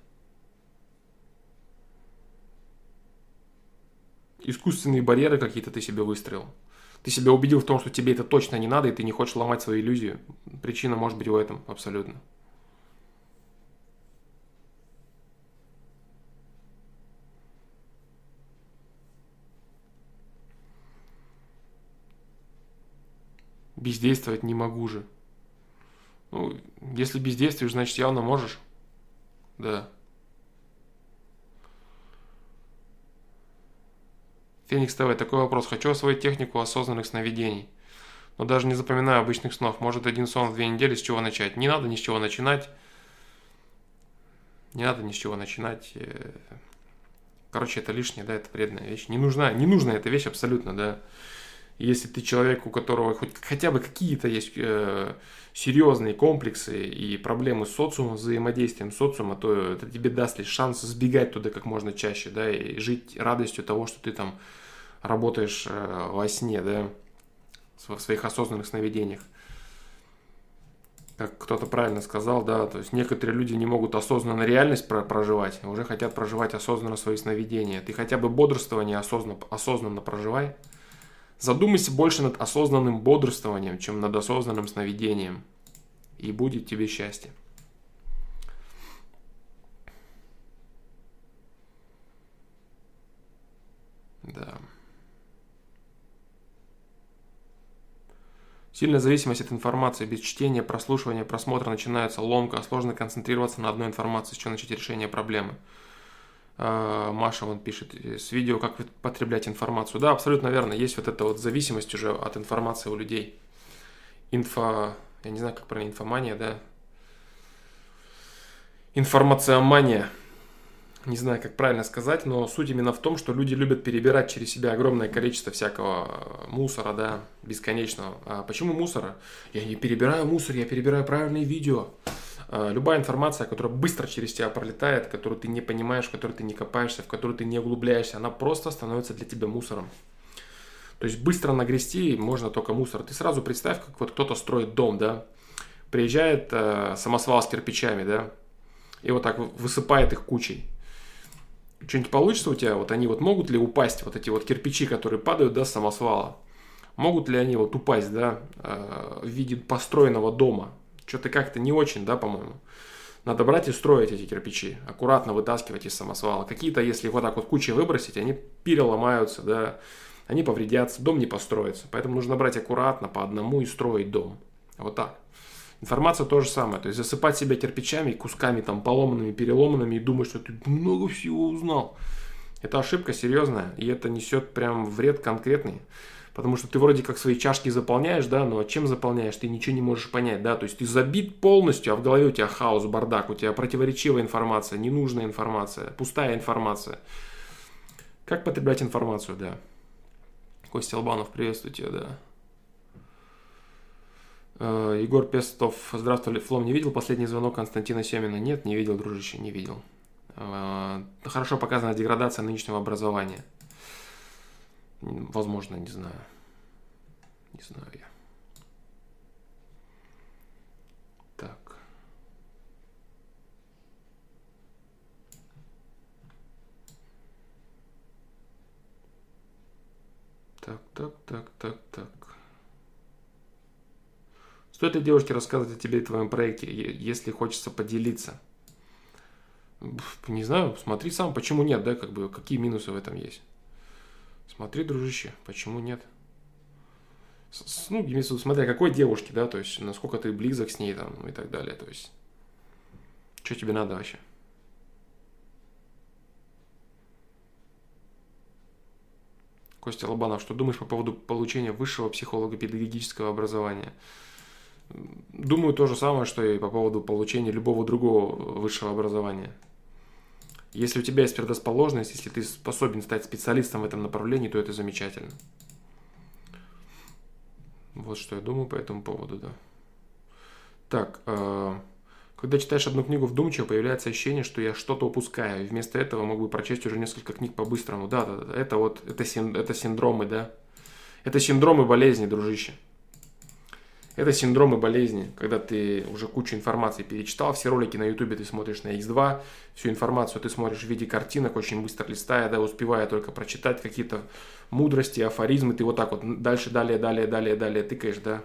Искусственные барьеры какие-то ты себе выстроил. Ты себя убедил в том, что тебе это точно не надо, и ты не хочешь ломать свою иллюзию. Причина может быть в этом абсолютно. Бездействовать не могу же. Ну, если бездействуешь, значит явно можешь. Да. Феникс ТВ, такой вопрос. Хочу освоить технику осознанных сновидений. Но даже не запоминаю обычных снов. Может один сон в две недели, с чего начать? Не надо ни с чего начинать. Не надо ни с чего начинать. Э, короче, это лишнее, да, это вредная вещь. Не нужна, не нужна эта вещь абсолютно, да. Если ты человек, у которого хоть хотя бы какие-то есть э, серьезные комплексы и проблемы с социумом, взаимодействием с социумом, то это тебе даст лишь шанс сбегать туда как можно чаще, да, и жить радостью того, что ты там работаешь э, во сне, да, в своих осознанных сновидениях. Как кто-то правильно сказал, да, то есть некоторые люди не могут осознанно реальность проживать, а уже хотят проживать осознанно свои сновидения. Ты хотя бы бодрствование осознанно, осознанно проживай, Задумайся больше над осознанным бодрствованием, чем над осознанным сновидением. И будет тебе счастье. Да. Сильная зависимость от информации. Без чтения, прослушивания, просмотра начинается ломка. Сложно концентрироваться на одной информации, с чего начать решение проблемы. А, Маша вон пишет с видео, как потреблять информацию. Да, абсолютно верно. Есть вот эта вот зависимость уже от информации у людей. Инфо, я не знаю, как правильно, инфомания, да? Информациомания. Не знаю, как правильно сказать, но суть именно в том, что люди любят перебирать через себя огромное количество всякого мусора, да, бесконечного. А почему мусора? Я не перебираю мусор, я перебираю правильные видео. А, любая информация, которая быстро через тебя пролетает, которую ты не понимаешь, в которой ты не копаешься, в которую ты не углубляешься, она просто становится для тебя мусором. То есть быстро нагрести можно только мусор. Ты сразу представь, как вот кто-то строит дом, да, приезжает э, самосвал с кирпичами, да, и вот так высыпает их кучей. Что-нибудь получится у тебя? Вот они вот могут ли упасть, вот эти вот кирпичи, которые падают, да, с самосвала? Могут ли они вот упасть, да, э, в виде построенного дома? Что-то как-то не очень, да, по-моему. Надо брать и строить эти кирпичи, аккуратно вытаскивать из самосвала. Какие-то, если вот так вот кучей выбросить, они переломаются, да, они повредятся, дом не построится. Поэтому нужно брать аккуратно по одному и строить дом. Вот так. Информация то же самое. То есть засыпать себя кирпичами, кусками там поломанными, переломанными и думать, что ты много всего узнал. Это ошибка серьезная, и это несет прям вред конкретный. Потому что ты вроде как свои чашки заполняешь, да, но чем заполняешь, ты ничего не можешь понять, да, то есть ты забит полностью, а в голове у тебя хаос, бардак, у тебя противоречивая информация, ненужная информация, пустая информация. Как потреблять информацию, да. Костя Албанов, приветствую тебя, да. Э, Егор Пестов, здравствуй, Флом, не видел последний звонок Константина Семина? Нет, не видел, дружище, не видел. Э, хорошо показана деградация нынешнего образования. Возможно, не знаю. Не знаю я. Так. Так, так, так, так, так. Стоит ли девушке рассказывать о тебе и твоем проекте, если хочется поделиться? Не знаю, смотри сам, почему нет, да, как бы, какие минусы в этом есть. Смотри, дружище, почему нет? С, ну, имеется в виду, смотря какой девушке, да, то есть, насколько ты близок с ней, там, и так далее, то есть, что тебе надо вообще? Костя Лобанов, что думаешь по поводу получения высшего психолого-педагогического образования? Думаю то же самое, что и по поводу получения любого другого высшего образования. Если у тебя есть предрасположенность, если ты способен стать специалистом в этом направлении, то это замечательно. Вот что я думаю по этому поводу, да. Так, э, когда читаешь одну книгу вдумчиво, появляется ощущение, что я что-то упускаю. И вместо этого могу прочесть уже несколько книг по-быстрому. Да, да, да, это вот, это, син, это синдромы, да. Это синдромы болезни, дружище. Это синдромы болезни, когда ты уже кучу информации перечитал, все ролики на ютубе ты смотришь на X2, всю информацию ты смотришь в виде картинок, очень быстро листая, да, успевая только прочитать какие-то мудрости, афоризмы, ты вот так вот дальше, далее, далее, далее, далее тыкаешь, да,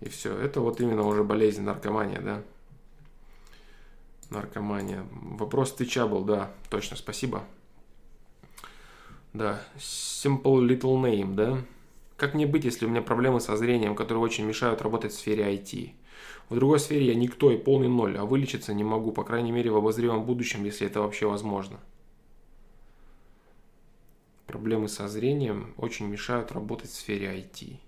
и все. Это вот именно уже болезнь, наркомания, да. Наркомания. Вопрос тыча был, да, точно, спасибо. Да, simple little name, да. Как мне быть, если у меня проблемы со зрением, которые очень мешают работать в сфере IT? В другой сфере я никто и полный ноль, а вылечиться не могу, по крайней мере в обозримом будущем, если это вообще возможно. Проблемы со зрением очень мешают работать в сфере IT.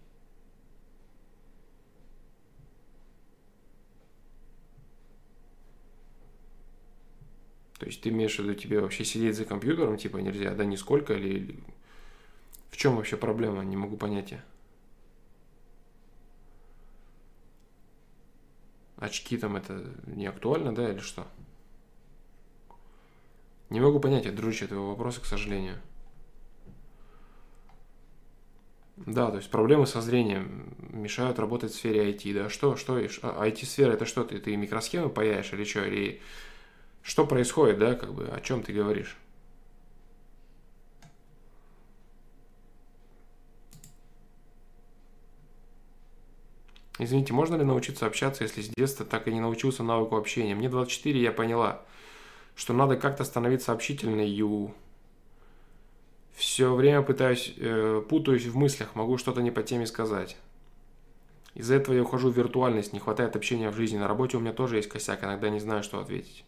То есть ты имеешь в виду, тебе вообще сидеть за компьютером, типа, нельзя, да, нисколько, или в чем вообще проблема? Не могу понять я. Очки там это не актуально, да, или что? Не могу понять, я дружище, этого вопроса, к сожалению. Да, то есть проблемы со зрением мешают работать в сфере IT, да? Что, что, IT-сфера а, это что ты, ты микросхемы паяешь или что? Или что происходит, да, как бы, о чем ты говоришь? Извините, можно ли научиться общаться, если с детства так и не научился навыку общения? Мне 24, я поняла, что надо как-то становиться общительной. Все время пытаюсь, э, путаюсь в мыслях, могу что-то не по теме сказать. Из-за этого я ухожу в виртуальность, не хватает общения в жизни. На работе у меня тоже есть косяк, иногда не знаю, что ответить.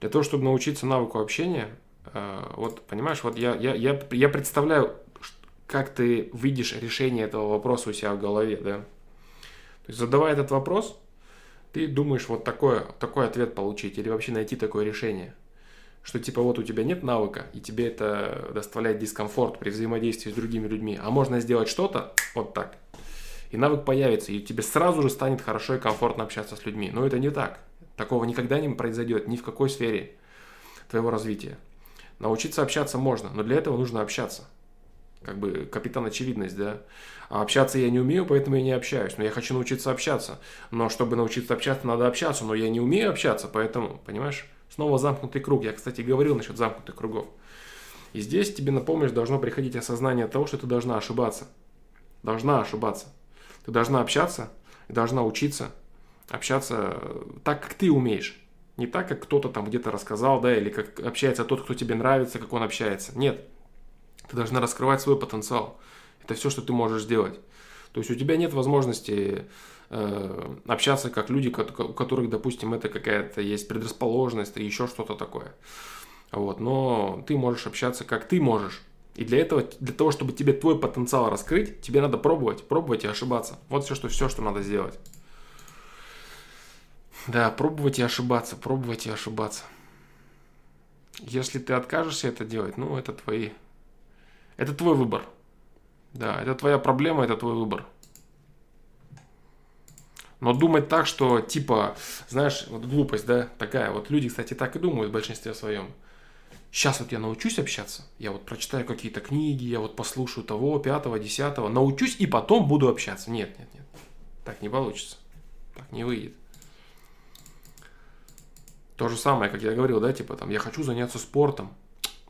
Для того, чтобы научиться навыку общения, э, вот понимаешь, вот я, я, я, я представляю, как ты видишь решение этого вопроса у себя в голове, да. То есть задавая этот вопрос, ты думаешь вот такой, такой ответ получить или вообще найти такое решение. Что типа вот у тебя нет навыка, и тебе это доставляет дискомфорт при взаимодействии с другими людьми, а можно сделать что-то вот так, и навык появится, и тебе сразу же станет хорошо и комфортно общаться с людьми. Но это не так. Такого никогда не произойдет ни в какой сфере твоего развития. Научиться общаться можно, но для этого нужно общаться. Как бы капитан очевидность, да. А общаться я не умею, поэтому я не общаюсь. Но я хочу научиться общаться. Но чтобы научиться общаться, надо общаться. Но я не умею общаться, поэтому, понимаешь, снова замкнутый круг. Я, кстати, говорил насчет замкнутых кругов. И здесь тебе на помощь должно приходить осознание того, что ты должна ошибаться. Должна ошибаться. Ты должна общаться и должна учиться общаться так, как ты умеешь. Не так, как кто-то там где-то рассказал, да, или как общается тот, кто тебе нравится, как он общается. Нет. Ты должна раскрывать свой потенциал. Это все, что ты можешь сделать. То есть у тебя нет возможности э, общаться как люди, у которых, допустим, это какая-то есть предрасположенность или еще что-то такое. Вот, но ты можешь общаться как ты можешь. И для этого, для того, чтобы тебе твой потенциал раскрыть, тебе надо пробовать, пробовать и ошибаться. Вот все, что, все, что надо сделать. Да, пробовать и ошибаться, пробовать и ошибаться. Если ты откажешься это делать, ну, это твои... Это твой выбор. Да, это твоя проблема, это твой выбор. Но думать так, что типа, знаешь, вот глупость, да, такая. Вот люди, кстати, так и думают в большинстве своем. Сейчас вот я научусь общаться, я вот прочитаю какие-то книги, я вот послушаю того, пятого, десятого, научусь и потом буду общаться. Нет, нет, нет. Так не получится. Так не выйдет. То же самое, как я говорил, да, типа там, я хочу заняться спортом,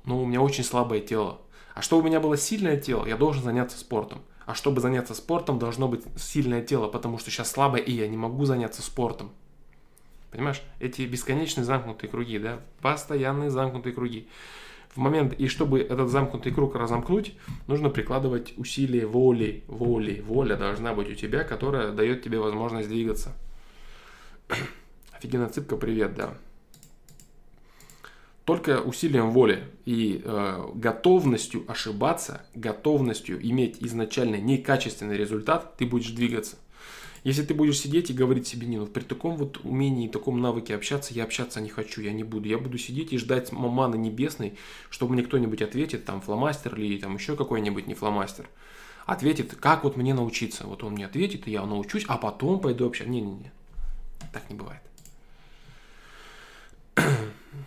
но у меня очень слабое тело. А чтобы у меня было сильное тело, я должен заняться спортом. А чтобы заняться спортом, должно быть сильное тело, потому что сейчас слабое, и я не могу заняться спортом. Понимаешь? Эти бесконечные замкнутые круги, да, постоянные замкнутые круги. В момент, и чтобы этот замкнутый круг разомкнуть, нужно прикладывать усилия воли, воли. Воля должна быть у тебя, которая дает тебе возможность двигаться. Офигенно цыпка, привет, да. Только усилием воли и э, готовностью ошибаться, готовностью иметь изначально некачественный результат, ты будешь двигаться. Если ты будешь сидеть и говорить себе, не, ну при таком вот умении таком навыке общаться, я общаться не хочу, я не буду. Я буду сидеть и ждать маманы небесной, чтобы мне кто-нибудь ответит, там фломастер или там еще какой-нибудь не фломастер. Ответит, как вот мне научиться. Вот он мне ответит, и я научусь, а потом пойду общаться. Не-не-не, так не бывает.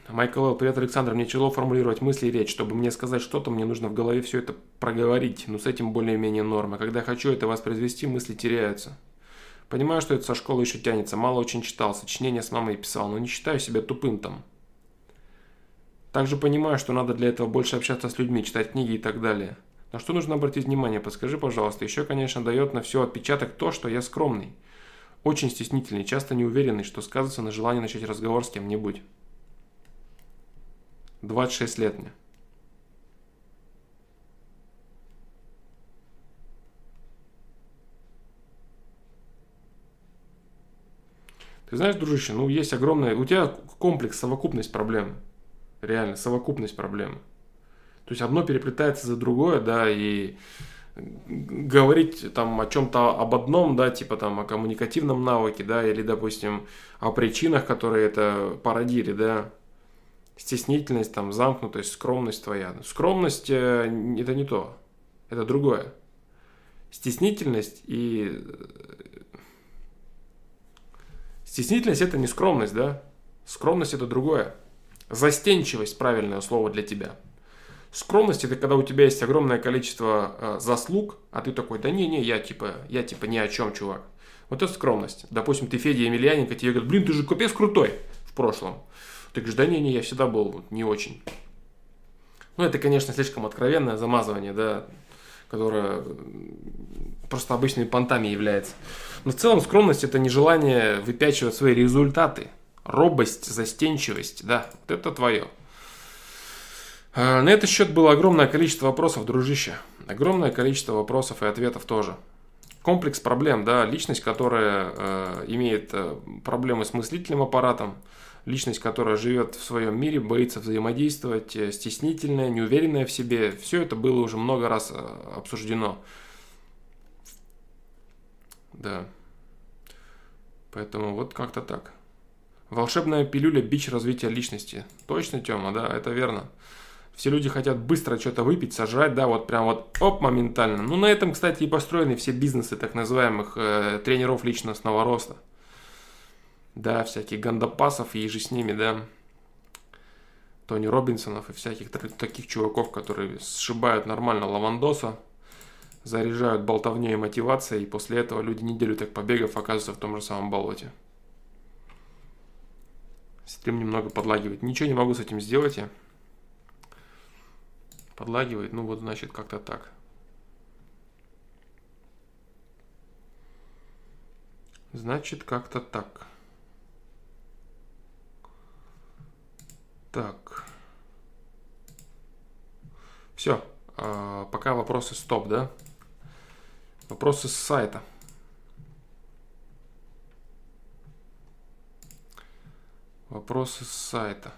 Майкл Л. Привет, Александр. Мне тяжело формулировать мысли и речь. Чтобы мне сказать что-то, мне нужно в голове все это проговорить. Но с этим более-менее норма. Когда хочу это воспроизвести, мысли теряются. Понимаю, что это со школы еще тянется. Мало очень читал. Сочинения с мамой писал. Но не считаю себя тупым там. Также понимаю, что надо для этого больше общаться с людьми, читать книги и так далее. На что нужно обратить внимание? Подскажи, пожалуйста. Еще, конечно, дает на все отпечаток то, что я скромный. Очень стеснительный, часто неуверенный, что сказывается на желании начать разговор с кем-нибудь. 26 лет мне. Ты знаешь, дружище, ну есть огромная... У тебя комплекс, совокупность проблем. Реально, совокупность проблем. То есть одно переплетается за другое, да, и говорить там о чем-то об одном, да, типа там о коммуникативном навыке, да, или, допустим, о причинах, которые это породили, да, стеснительность, там, замкнутость, скромность твоя. Скромность э, это не то, это другое. Стеснительность и... Стеснительность это не скромность, да? Скромность это другое. Застенчивость правильное слово для тебя. Скромность это когда у тебя есть огромное количество э, заслуг, а ты такой, да не, не, я типа, я типа ни о чем, чувак. Вот это скромность. Допустим, ты Федя Емельяненко, тебе говорят, блин, ты же капец крутой в прошлом. Ты говоришь, да не, не, я всегда был не очень. Ну, это, конечно, слишком откровенное замазывание, да, которое просто обычными понтами является. Но в целом скромность это нежелание выпячивать свои результаты. Робость, застенчивость, да, вот это твое. А, на этот счет было огромное количество вопросов, дружище. Огромное количество вопросов и ответов тоже. Комплекс проблем, да, личность, которая э, имеет э, проблемы с мыслительным аппаратом, личность, которая живет в своем мире, боится взаимодействовать, э, стеснительная, неуверенная в себе. Все это было уже много раз э, обсуждено. Да. Поэтому вот как-то так. Волшебная пилюля бич развития личности. Точно, Тёма, да, это верно. Все люди хотят быстро что-то выпить, сожрать, да, вот прям вот оп, моментально. Ну, на этом, кстати, и построены все бизнесы так называемых э, тренеров личностного роста да, всяких гандапасов и же с ними, да, Тони Робинсонов и всяких таких чуваков, которые сшибают нормально лавандоса, заряжают болтовней и мотивацией, и после этого люди неделю так побегав оказываются в том же самом болоте. Стрим немного подлагивает. Ничего не могу с этим сделать я. Подлагивает, ну вот значит как-то так. Значит как-то так. Так. Все. А, пока вопросы стоп, да? Вопросы с сайта. Вопросы с сайта.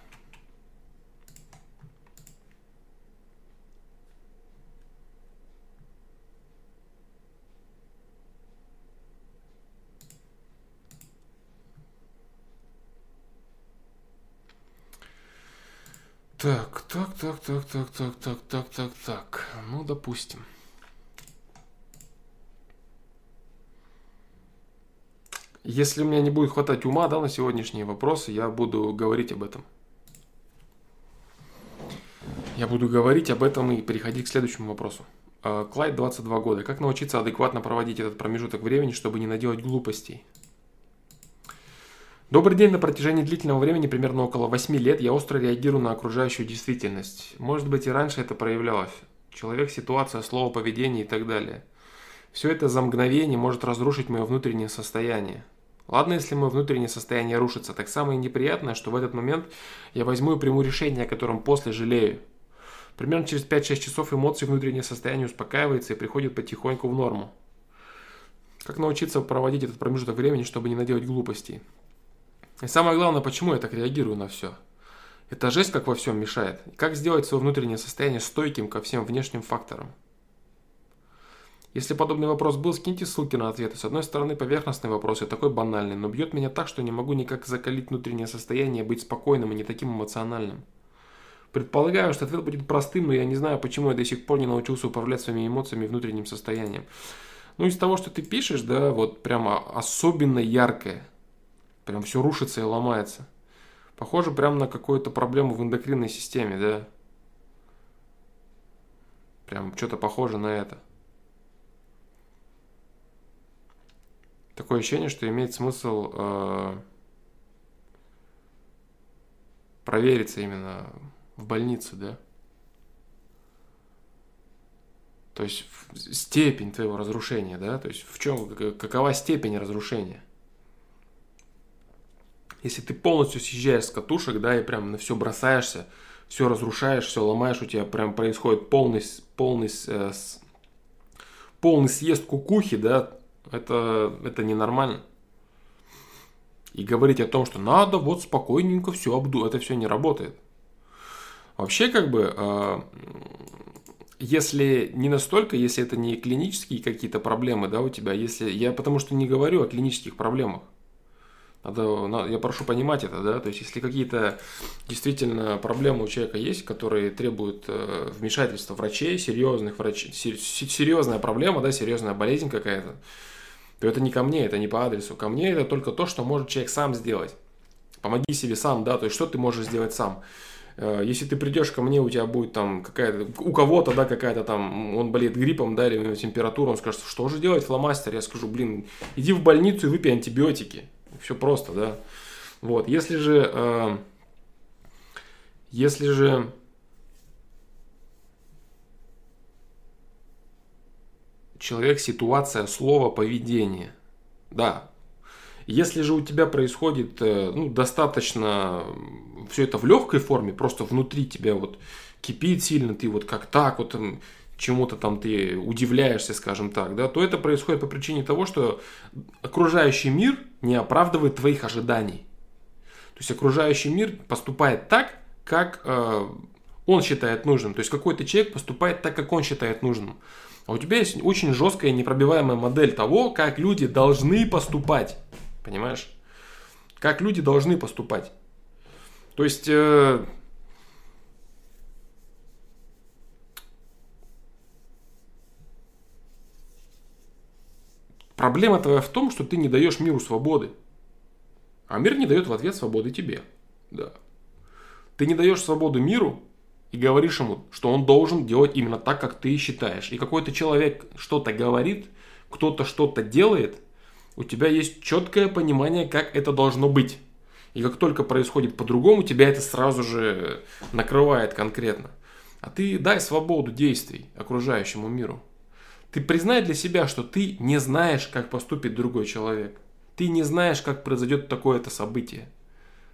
Так, так, так, так, так, так, так, так, так, так. Ну, допустим. Если у меня не будет хватать ума, да, на сегодняшние вопросы, я буду говорить об этом. Я буду говорить об этом и переходить к следующему вопросу. А, Клайд, 22 года. Как научиться адекватно проводить этот промежуток времени, чтобы не наделать глупостей? Добрый день. На протяжении длительного времени, примерно около 8 лет, я остро реагирую на окружающую действительность. Может быть и раньше это проявлялось. Человек, ситуация, слово, поведение и так далее. Все это за мгновение может разрушить мое внутреннее состояние. Ладно, если мое внутреннее состояние рушится, так самое неприятное, что в этот момент я возьму и приму решение, о котором после жалею. Примерно через 5-6 часов эмоции внутреннее состояние успокаивается и приходит потихоньку в норму. Как научиться проводить этот промежуток времени, чтобы не наделать глупостей? И самое главное, почему я так реагирую на все. Это жесть как во всем мешает. как сделать свое внутреннее состояние стойким ко всем внешним факторам. Если подобный вопрос был, скиньте ссылки на ответы. С одной стороны, поверхностный вопрос и такой банальный, но бьет меня так, что не могу никак закалить внутреннее состояние, быть спокойным и не таким эмоциональным. Предполагаю, что ответ будет простым, но я не знаю, почему я до сих пор не научился управлять своими эмоциями и внутренним состоянием. Ну, из того, что ты пишешь, да, вот прямо особенно яркое – Прям все рушится и ломается. Похоже прям на какую-то проблему в эндокринной системе, да? Прям что-то похоже на это. Такое ощущение, что имеет смысл э, провериться именно в больнице, да? То есть степень твоего разрушения, да? То есть в чем, какова степень разрушения? Если ты полностью съезжаешь с катушек, да, и прям на все бросаешься, все разрушаешь, все ломаешь, у тебя прям происходит полный, полный, э, полный съезд кукухи, да, это, это ненормально. И говорить о том, что надо вот спокойненько все обду, это все не работает. Вообще, как бы, э, если не настолько, если это не клинические какие-то проблемы, да, у тебя, если я потому что не говорю о клинических проблемах. Надо, я прошу понимать это, да, то есть если какие-то действительно проблемы у человека есть, которые требуют э, вмешательства врачей, серьезных врачей, серьезная проблема, да, серьезная болезнь какая-то, то это не ко мне, это не по адресу. Ко мне это только то, что может человек сам сделать. Помоги себе сам, да, то есть что ты можешь сделать сам. Э, если ты придешь ко мне, у тебя будет там какая-то, у кого-то, да, какая-то там, он болеет гриппом, да, или у него температура, он скажет, что же делать, фломастер? Я скажу, блин, иди в больницу и выпей антибиотики. Все просто, да. Вот, если же, э, если же человек, ситуация, слово, поведение, да. Если же у тебя происходит, э, ну, достаточно все это в легкой форме, просто внутри тебя вот кипит сильно, ты вот как так вот чему-то там ты удивляешься, скажем так, да, то это происходит по причине того, что окружающий мир не оправдывает твоих ожиданий. То есть окружающий мир поступает так, как э, он считает нужным. То есть какой-то человек поступает так, как он считает нужным. А у тебя есть очень жесткая непробиваемая модель того, как люди должны поступать. Понимаешь? Как люди должны поступать. То есть... Э, Проблема твоя в том, что ты не даешь миру свободы. А мир не дает в ответ свободы тебе. Да. Ты не даешь свободу миру и говоришь ему, что он должен делать именно так, как ты считаешь. И какой-то человек что-то говорит, кто-то что-то делает, у тебя есть четкое понимание, как это должно быть. И как только происходит по-другому, тебя это сразу же накрывает конкретно. А ты дай свободу действий окружающему миру. Ты признай для себя, что ты не знаешь, как поступит другой человек. Ты не знаешь, как произойдет такое-то событие.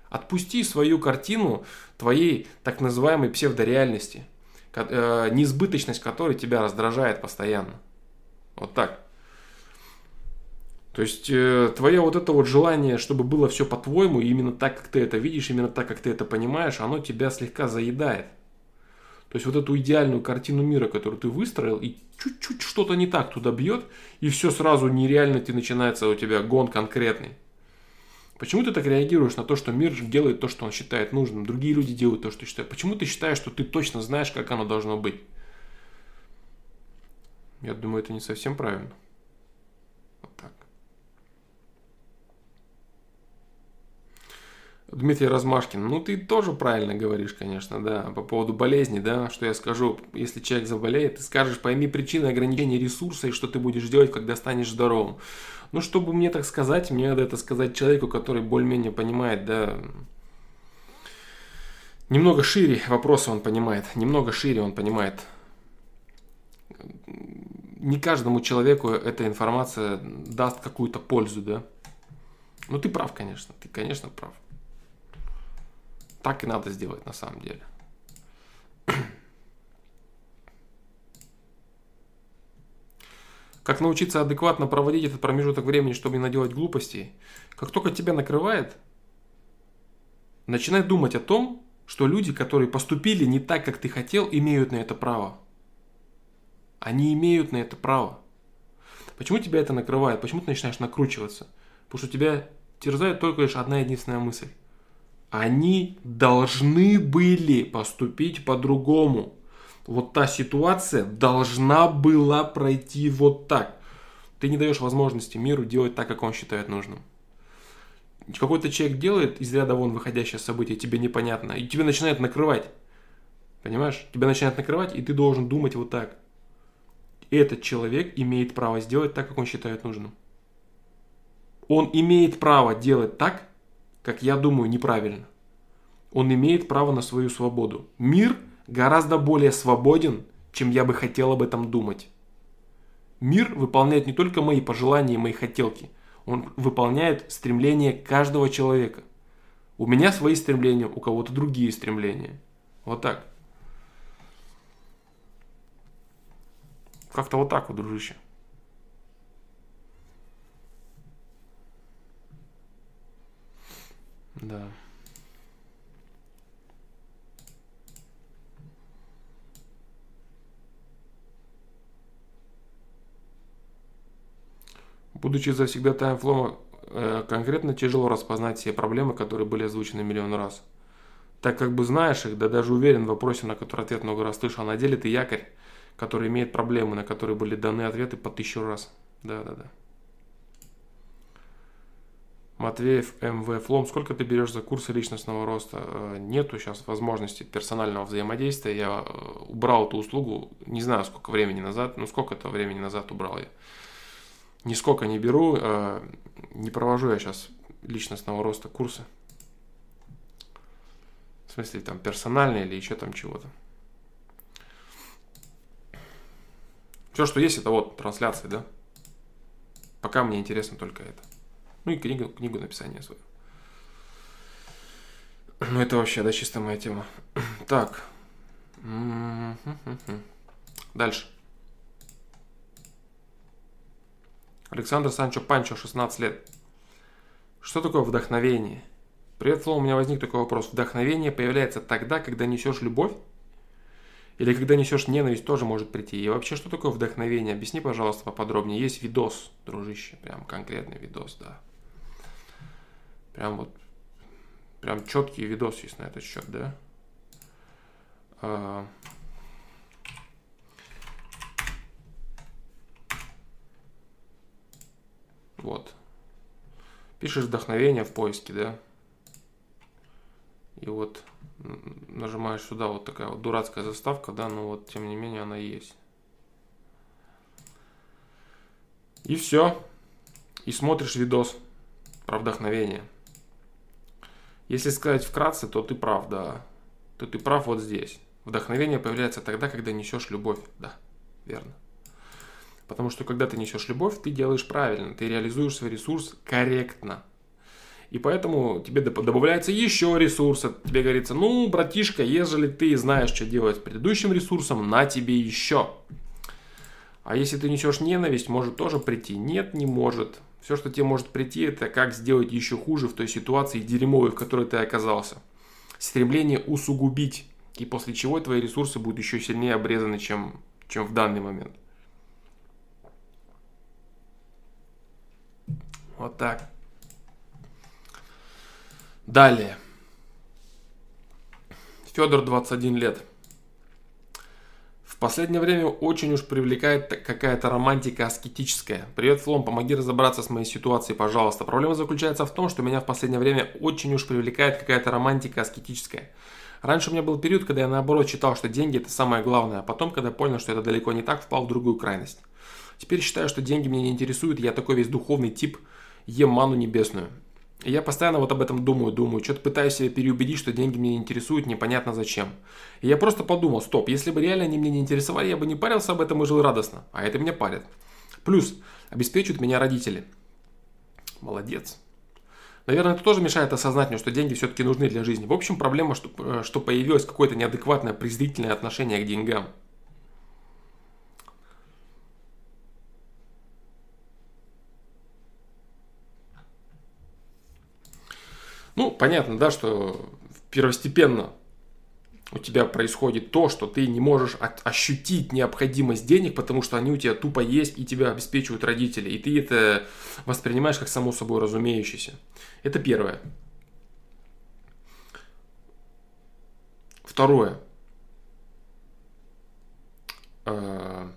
Отпусти свою картину твоей так называемой псевдореальности, э, неизбыточность которой тебя раздражает постоянно. Вот так. То есть э, твое вот это вот желание, чтобы было все по-твоему, именно так, как ты это видишь, именно так, как ты это понимаешь, оно тебя слегка заедает. То есть вот эту идеальную картину мира, которую ты выстроил, и чуть-чуть что-то не так туда бьет, и все сразу нереально ты начинается у тебя гон конкретный. Почему ты так реагируешь на то, что мир делает то, что он считает нужным, другие люди делают то, что считают? Почему ты считаешь, что ты точно знаешь, как оно должно быть? Я думаю, это не совсем правильно. Дмитрий Размашкин, ну ты тоже правильно говоришь, конечно, да, по поводу болезни, да, что я скажу, если человек заболеет, ты скажешь, пойми причины ограничения ресурса и что ты будешь делать, когда станешь здоровым. Ну, чтобы мне так сказать, мне надо это сказать человеку, который более-менее понимает, да, немного шире вопросы он понимает, немного шире он понимает. Не каждому человеку эта информация даст какую-то пользу, да. Ну, ты прав, конечно, ты, конечно, прав. Так и надо сделать на самом деле. Как научиться адекватно проводить этот промежуток времени, чтобы не наделать глупостей? Как только тебя накрывает, начинай думать о том, что люди, которые поступили не так, как ты хотел, имеют на это право. Они имеют на это право. Почему тебя это накрывает? Почему ты начинаешь накручиваться? Потому что тебя терзает только лишь одна единственная мысль они должны были поступить по-другому. Вот та ситуация должна была пройти вот так. Ты не даешь возможности миру делать так, как он считает нужным. какой-то человек делает из ряда вон выходящее событие, тебе непонятно, и тебе начинает накрывать. Понимаешь? Тебя начинает накрывать, и ты должен думать вот так. Этот человек имеет право сделать так, как он считает нужным. Он имеет право делать так, как я думаю, неправильно. Он имеет право на свою свободу. Мир гораздо более свободен, чем я бы хотел об этом думать. Мир выполняет не только мои пожелания и мои хотелки, он выполняет стремления каждого человека. У меня свои стремления, у кого-то другие стремления. Вот так. Как-то вот так вот, дружище. Да. Будучи завсегдатаем флома, э, конкретно тяжело распознать все проблемы, которые были озвучены миллион раз. Так как бы знаешь их, да даже уверен в вопросе, на который ответ много раз слышал, на деле ты якорь, который имеет проблемы, на которые были даны ответы по тысячу раз. Да, да, да. Матвеев МВ Флом, сколько ты берешь за курсы личностного роста? Э, нету сейчас возможности персонального взаимодействия. Я э, убрал эту услугу, не знаю сколько времени назад, ну сколько это времени назад убрал я нисколько не беру, э, не провожу я сейчас личностного роста курсы. В смысле, там, персональные или еще там чего-то. Все, что есть, это вот трансляции, да? Пока мне интересно только это. Ну и книгу, книгу написания свою. Ну это вообще, да, чисто моя тема. Так. Дальше. Александр Санчо Панчо, 16 лет. Что такое вдохновение? Привет, Фло, у меня возник такой вопрос. Вдохновение появляется тогда, когда несешь любовь? Или когда несешь ненависть, тоже может прийти. И вообще, что такое вдохновение? Объясни, пожалуйста, поподробнее. Есть видос, дружище, прям конкретный видос, да. Прям вот, прям четкий видос есть на этот счет, да. А, Вот. Пишешь вдохновение в поиске, да? И вот нажимаешь сюда, вот такая вот дурацкая заставка, да, но вот тем не менее она есть. И все. И смотришь видос про вдохновение. Если сказать вкратце, то ты прав, да. То ты прав вот здесь. Вдохновение появляется тогда, когда несешь любовь. Да, верно. Потому что когда ты несешь любовь, ты делаешь правильно, ты реализуешь свой ресурс корректно. И поэтому тебе добавляется еще ресурса. Тебе говорится, ну, братишка, ежели ты знаешь, что делать с предыдущим ресурсом, на тебе еще. А если ты несешь ненависть, может тоже прийти? Нет, не может. Все, что тебе может прийти, это как сделать еще хуже в той ситуации дерьмовой, в которой ты оказался. Стремление усугубить. И после чего твои ресурсы будут еще сильнее обрезаны, чем, чем в данный момент. Вот так. Далее. Федор, 21 лет. Последнее время очень уж привлекает какая-то романтика аскетическая. Привет, Флом, помоги разобраться с моей ситуацией, пожалуйста. Проблема заключается в том, что меня в последнее время очень уж привлекает какая-то романтика аскетическая. Раньше у меня был период, когда я наоборот считал, что деньги это самое главное, а потом, когда понял, что это далеко не так, впал в другую крайность. Теперь считаю, что деньги меня не интересуют, я такой весь духовный тип – ем ману небесную. Я постоянно вот об этом думаю, думаю, что-то пытаюсь себя переубедить, что деньги меня интересуют, непонятно зачем. И я просто подумал, стоп, если бы реально они меня не интересовали, я бы не парился об этом и жил радостно. А это меня парит. Плюс, обеспечивают меня родители. Молодец. Наверное, это тоже мешает осознать мне, что деньги все-таки нужны для жизни. В общем, проблема, что, э, что появилось какое-то неадекватное презрительное отношение к деньгам. Ну, понятно, да, что первостепенно у тебя происходит то, что ты не можешь ощутить необходимость денег, потому что они у тебя тупо есть и тебя обеспечивают родители. И ты это воспринимаешь как само собой разумеющееся. Это первое. Второе. А,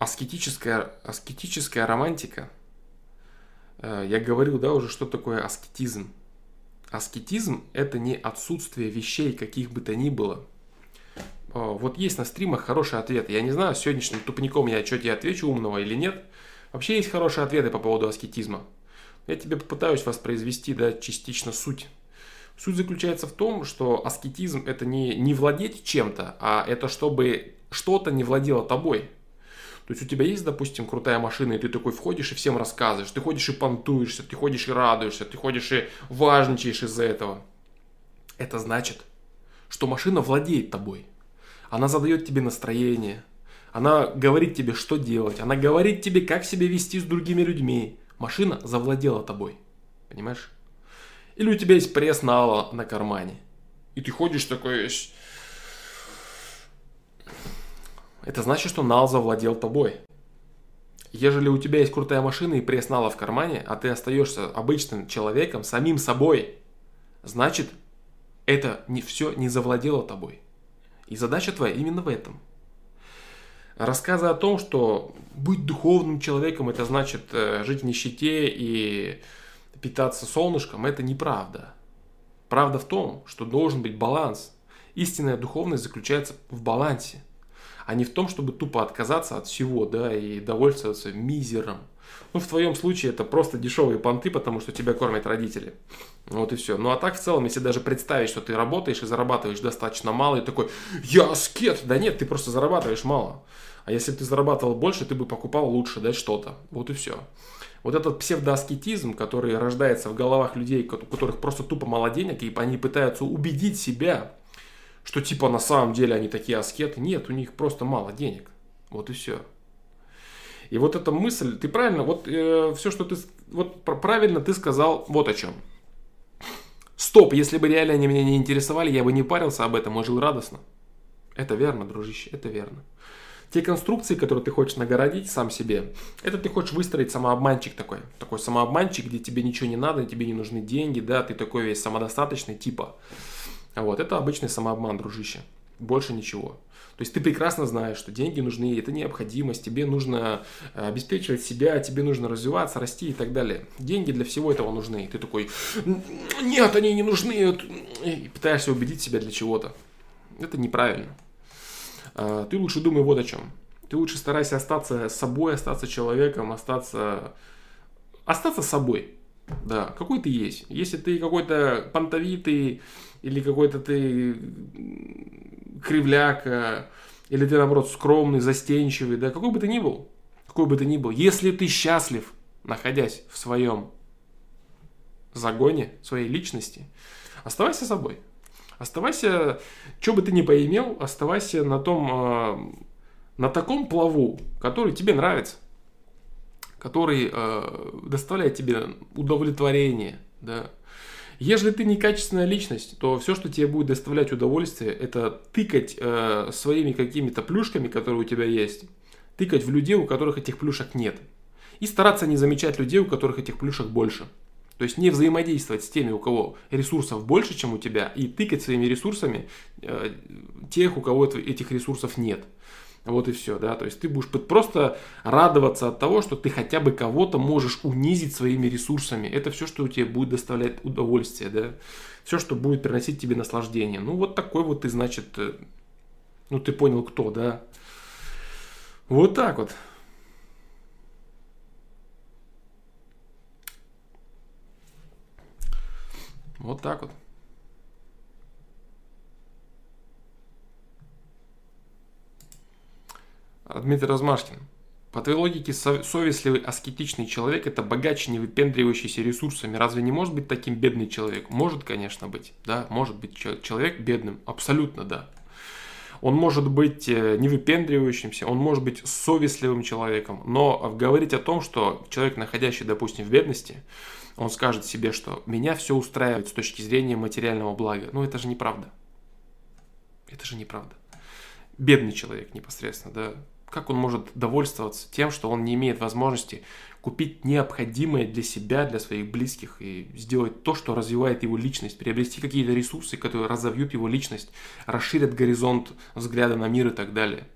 аскетическая, аскетическая романтика. Э, я говорил, да, уже, что такое аскетизм. Аскетизм – это не отсутствие вещей, каких бы то ни было. Вот есть на стримах хороший ответ. Я не знаю, сегодняшним тупником я что тебе отвечу умного или нет. Вообще есть хорошие ответы по поводу аскетизма. Я тебе попытаюсь воспроизвести, да, частично суть. Суть заключается в том, что аскетизм это не, не владеть чем-то, а это чтобы что-то не владело тобой. То есть у тебя есть, допустим, крутая машина, и ты такой входишь и всем рассказываешь. Ты ходишь и понтуешься, ты ходишь и радуешься, ты ходишь и важничаешь из-за этого. Это значит, что машина владеет тобой. Она задает тебе настроение. Она говорит тебе, что делать. Она говорит тебе, как себя вести с другими людьми. Машина завладела тобой. Понимаешь? Или у тебя есть пресс нала на кармане. И ты ходишь такой... Это значит, что нал завладел тобой. Ежели у тебя есть крутая машина и пресс нала в кармане, а ты остаешься обычным человеком, самим собой, значит, это не все не завладело тобой. И задача твоя именно в этом. Рассказы о том, что быть духовным человеком, это значит э, жить в нищете и питаться солнышком, это неправда. Правда в том, что должен быть баланс. Истинная духовность заключается в балансе, а не в том, чтобы тупо отказаться от всего, да, и довольствоваться мизером. Ну, в твоем случае это просто дешевые понты, потому что тебя кормят родители. Вот и все. Ну, а так в целом, если даже представить, что ты работаешь и зарабатываешь достаточно мало, и такой, я аскет. Да нет, ты просто зарабатываешь мало. А если бы ты зарабатывал больше, ты бы покупал лучше, да, что-то. Вот и все. Вот этот псевдоаскетизм, который рождается в головах людей, у которых просто тупо мало денег, и они пытаются убедить себя, что типа на самом деле они такие аскеты. Нет, у них просто мало денег. Вот и все. И вот эта мысль, ты правильно, вот э, все, что ты, вот правильно ты сказал вот о чем. Стоп, если бы реально они меня не интересовали, я бы не парился об этом, а жил радостно. Это верно, дружище, это верно. Те конструкции, которые ты хочешь нагородить сам себе, это ты хочешь выстроить самообманчик такой. Такой самообманчик, где тебе ничего не надо, тебе не нужны деньги, да, ты такой весь самодостаточный типа. Вот, это обычный самообман, дружище. Больше ничего. То есть ты прекрасно знаешь, что деньги нужны, это необходимость, тебе нужно э, обеспечивать себя, тебе нужно развиваться, расти и так далее. Деньги для всего этого нужны. И ты такой, нет, они не нужны. И пытаешься убедить себя для чего-то. Это неправильно. А, ты лучше думай вот о чем. Ты лучше старайся остаться собой, остаться человеком, остаться, остаться собой. Да, какой ты есть. Если ты какой-то понтовитый, или какой-то ты кривляк, или ты, наоборот, скромный, застенчивый, да, какой бы ты ни был, какой бы ты ни был, если ты счастлив, находясь в своем загоне, своей личности, оставайся собой. Оставайся, что бы ты ни поимел, оставайся на том, э, на таком плаву, который тебе нравится, который э, доставляет тебе удовлетворение, да, если ты некачественная личность, то все, что тебе будет доставлять удовольствие, это тыкать э, своими какими-то плюшками, которые у тебя есть, тыкать в людей, у которых этих плюшек нет. И стараться не замечать людей, у которых этих плюшек больше. То есть не взаимодействовать с теми, у кого ресурсов больше, чем у тебя, и тыкать своими ресурсами э, тех, у кого этих ресурсов нет. Вот и все, да. То есть ты будешь просто радоваться от того, что ты хотя бы кого-то можешь унизить своими ресурсами. Это все, что у тебя будет доставлять удовольствие, да. Все, что будет приносить тебе наслаждение. Ну, вот такой вот ты, значит, э, ну, ты понял, кто, да. Вот так вот. Вот так вот. Дмитрий Размашкин. По твоей логике, совестливый аскетичный человек – это богаче, не выпендривающийся ресурсами. Разве не может быть таким бедный человек? Может, конечно, быть. Да, может быть человек бедным. Абсолютно, да. Он может быть э, не выпендривающимся, он может быть совестливым человеком. Но говорить о том, что человек, находящий, допустим, в бедности, он скажет себе, что меня все устраивает с точки зрения материального блага. Ну, это же неправда. Это же неправда. Бедный человек непосредственно, да, как он может довольствоваться тем, что он не имеет возможности купить необходимое для себя, для своих близких и сделать то, что развивает его личность, приобрести какие-то ресурсы, которые разовьют его личность, расширят горизонт взгляда на мир и так далее.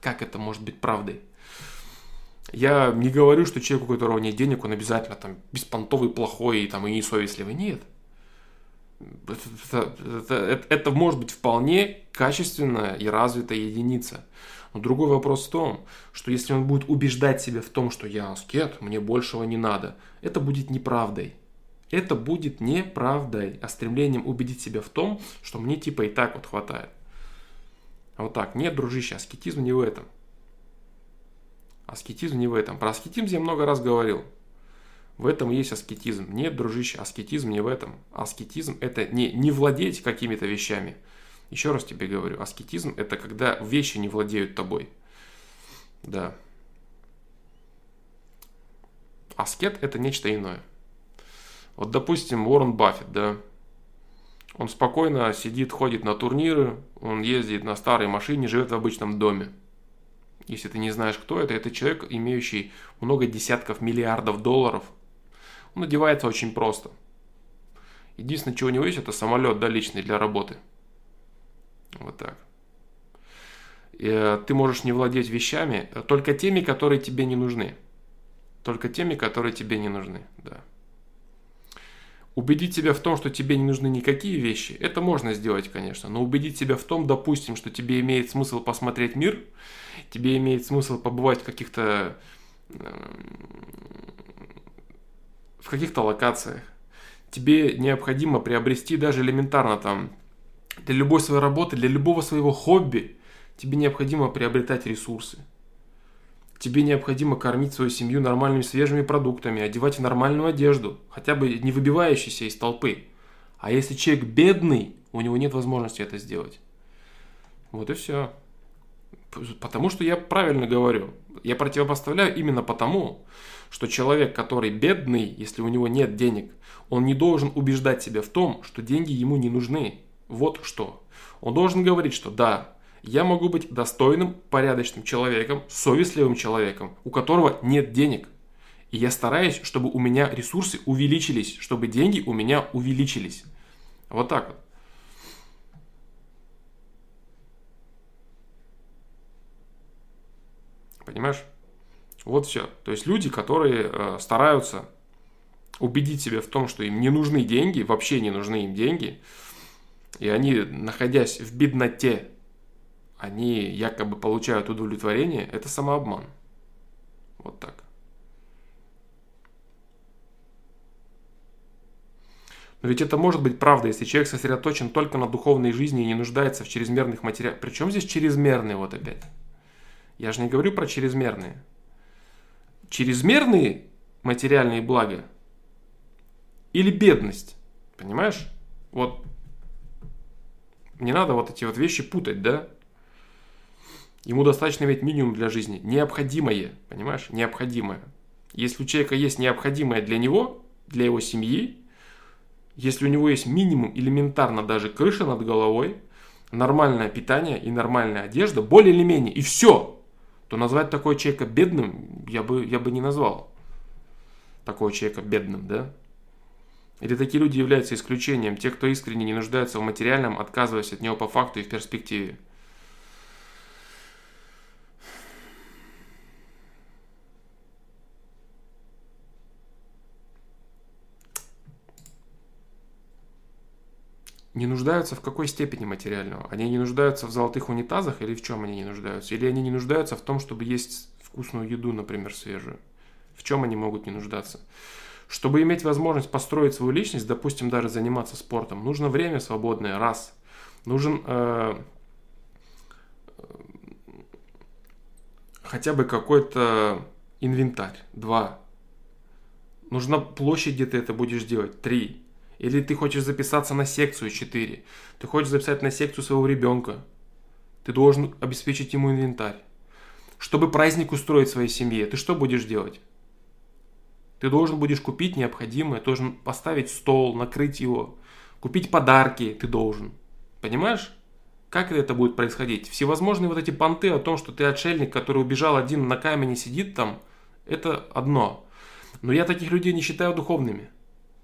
Как это может быть правдой? Я не говорю, что человек, у которого нет денег, он обязательно там беспонтовый, плохой и, там, и несовестливый. Нет. Это, это, это, это может быть вполне качественная и развитая единица. Но другой вопрос в том, что если он будет убеждать себя в том, что я аскет, мне большего не надо, это будет неправдой. Это будет неправдой, а стремлением убедить себя в том, что мне типа и так вот хватает. А вот так, нет, дружище, аскетизм не в этом. Аскетизм не в этом. Про аскетизм я много раз говорил. В этом есть аскетизм. Нет, дружище, аскетизм не в этом. Аскетизм это не, не владеть какими-то вещами. Еще раз тебе говорю, аскетизм это когда вещи не владеют тобой. Да. Аскет это нечто иное. Вот, допустим, Уоррен Баффет, да, он спокойно сидит, ходит на турниры, он ездит на старой машине, живет в обычном доме. Если ты не знаешь, кто это, это человек, имеющий много десятков миллиардов долларов. Он одевается очень просто. Единственное, чего у него есть, это самолет, да, личный для работы. Вот так. И, э, ты можешь не владеть вещами, э, только теми, которые тебе не нужны. Только теми, которые тебе не нужны, да. Убедить себя в том, что тебе не нужны никакие вещи, это можно сделать, конечно, но убедить себя в том, допустим, что тебе имеет смысл посмотреть мир, тебе имеет смысл побывать в каких-то в каких-то локациях, тебе необходимо приобрести даже элементарно там для любой своей работы, для любого своего хобби, тебе необходимо приобретать ресурсы. Тебе необходимо кормить свою семью нормальными свежими продуктами, одевать нормальную одежду, хотя бы не выбивающейся из толпы. А если человек бедный, у него нет возможности это сделать. Вот и все. Потому что я правильно говорю. Я противопоставляю именно потому, что человек, который бедный, если у него нет денег, он не должен убеждать себя в том, что деньги ему не нужны. Вот что. Он должен говорить, что да, я могу быть достойным, порядочным человеком, совестливым человеком, у которого нет денег. И я стараюсь, чтобы у меня ресурсы увеличились, чтобы деньги у меня увеличились. Вот так вот. Понимаешь? Вот все. То есть люди, которые э, стараются убедить себя в том, что им не нужны деньги, вообще не нужны им деньги, и они, находясь в бедноте, они якобы получают удовлетворение, это самообман. Вот так. Но ведь это может быть правда, если человек сосредоточен только на духовной жизни и не нуждается в чрезмерных материалах. Причем здесь чрезмерные вот опять? Я же не говорю про чрезмерные. Чрезмерные материальные блага или бедность. Понимаешь? Вот не надо вот эти вот вещи путать, да? Ему достаточно иметь минимум для жизни. Необходимое, понимаешь? Необходимое. Если у человека есть необходимое для него, для его семьи, если у него есть минимум элементарно даже крыша над головой, нормальное питание и нормальная одежда, более или менее, и все, то назвать такого человека бедным я бы, я бы не назвал. Такого человека бедным, да? Или такие люди являются исключением, те, кто искренне не нуждается в материальном, отказываясь от него по факту и в перспективе. не нуждаются в какой степени материального? Они не нуждаются в золотых унитазах или в чем они не нуждаются? Или они не нуждаются в том, чтобы есть вкусную еду, например, свежую? В чем они могут не нуждаться? Чтобы иметь возможность построить свою личность, допустим, даже заниматься спортом, нужно время свободное, раз. Нужен э, хотя бы какой-то инвентарь, два. Нужна площадь, где ты это будешь делать, три. Или ты хочешь записаться на секцию 4. Ты хочешь записать на секцию своего ребенка. Ты должен обеспечить ему инвентарь. Чтобы праздник устроить своей семье, ты что будешь делать? Ты должен будешь купить необходимое, должен поставить стол, накрыть его, купить подарки ты должен. Понимаешь? Как это будет происходить? Всевозможные вот эти понты о том, что ты отшельник, который убежал один на камне сидит там, это одно. Но я таких людей не считаю духовными.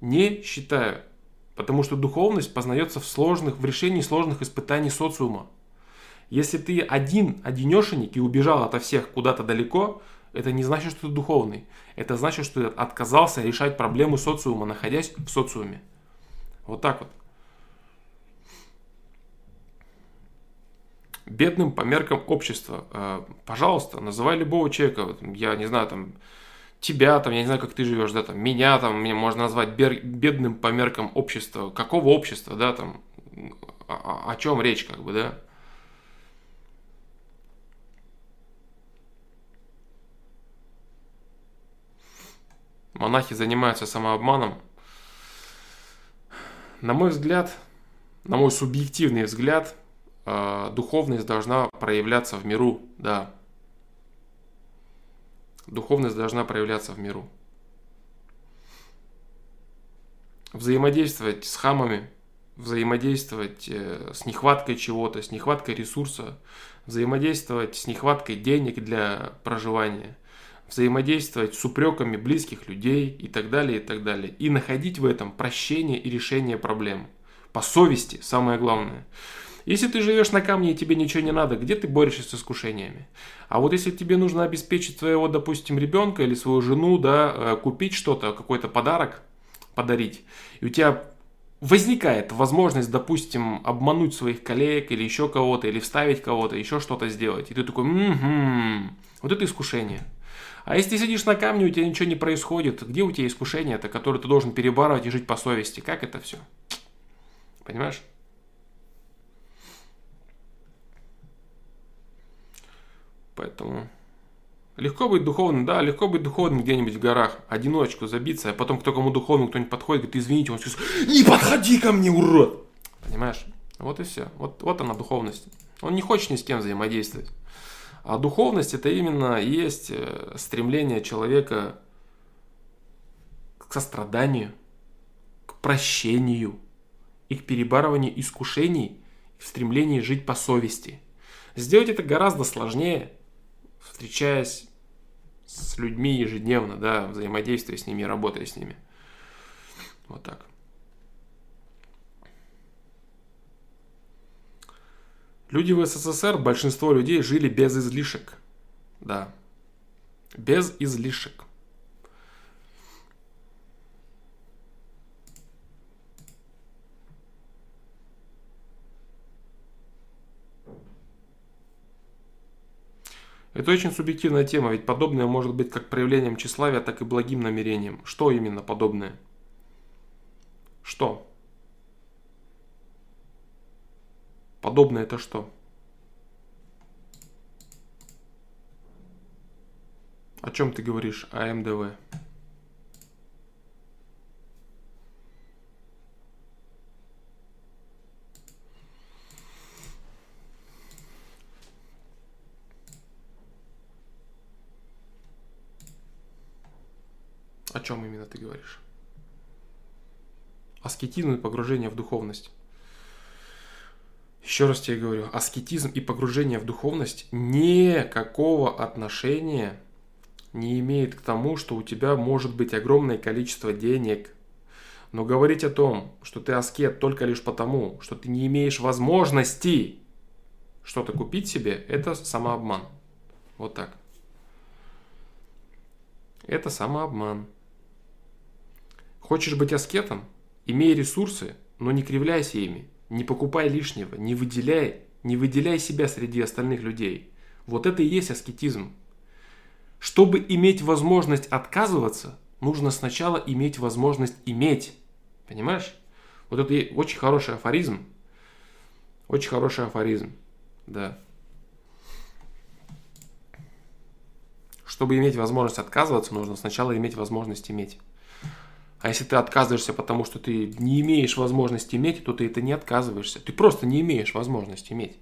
Не считаю. Потому что духовность познается в сложных, в решении сложных испытаний социума. Если ты один, одинешенек и убежал ото всех куда-то далеко, Это не значит, что ты духовный. Это значит, что ты отказался решать проблемы социума, находясь в социуме. Вот так вот. Бедным по меркам общества. Э, пожалуйста, называй любого человека. Я не знаю, там, тебя, там, я не знаю, как ты живешь, да, там, меня, там, мне можно назвать бедным по меркам общества. Какого общества, да, там, о, о чем речь, как бы, да? Монахи занимаются самообманом. На мой взгляд, на мой субъективный взгляд, э, духовность должна проявляться в миру, да, Духовность должна проявляться в миру. Взаимодействовать с хамами, взаимодействовать э, с нехваткой чего-то, с нехваткой ресурса, взаимодействовать с нехваткой денег для проживания, взаимодействовать с упреками близких людей и так далее, и так далее. И находить в этом прощение и решение проблем. По совести, самое главное. Если ты живешь на камне и тебе ничего не надо, где ты борешься с искушениями? А вот если тебе нужно обеспечить своего, допустим, ребенка или свою жену, да, э, купить что-то, какой-то подарок, подарить, и у тебя возникает возможность, допустим, обмануть своих коллег или еще кого-то, или вставить кого-то, еще что-то сделать. И ты такой, угу, вот это искушение. А если ты сидишь на камне, у тебя ничего не происходит, где у тебя искушение-то, которое ты должен перебарывать и жить по совести? Как это все? Понимаешь? Поэтому легко быть духовным, да, легко быть духовным где-нибудь в горах, одиночку забиться, а потом кто кому духовному кто-нибудь подходит, говорит, извините, он сейчас, не подходи ко мне, урод! Понимаешь? Вот и все. Вот, вот она духовность. Он не хочет ни с кем взаимодействовать. А духовность это именно есть э, стремление человека к состраданию, к прощению и к перебарыванию искушений, в стремлении жить по совести. Сделать это гораздо сложнее, встречаясь с людьми ежедневно, да, взаимодействуя с ними, работая с ними. Вот так. Люди в СССР, большинство людей жили без излишек. Да. Без излишек. Это очень субъективная тема, ведь подобное может быть как проявлением тщеславия, так и благим намерением. Что именно подобное? Что? Подобное это что? О чем ты говоришь? О МДВ. О чем именно ты говоришь? Аскетизм и погружение в духовность. Еще раз тебе говорю, аскетизм и погружение в духовность никакого отношения не имеет к тому, что у тебя может быть огромное количество денег. Но говорить о том, что ты аскет только лишь потому, что ты не имеешь возможности что-то купить себе, это самообман. Вот так. Это самообман. Хочешь быть аскетом? Имей ресурсы, но не кривляйся ими. Не покупай лишнего, не выделяй, не выделяй себя среди остальных людей. Вот это и есть аскетизм. Чтобы иметь возможность отказываться, нужно сначала иметь возможность иметь. Понимаешь? Вот это очень хороший афоризм. Очень хороший афоризм. Да. Чтобы иметь возможность отказываться, нужно сначала иметь возможность иметь. А если ты отказываешься, потому что ты не имеешь возможности иметь, то ты это не отказываешься. Ты просто не имеешь возможности иметь.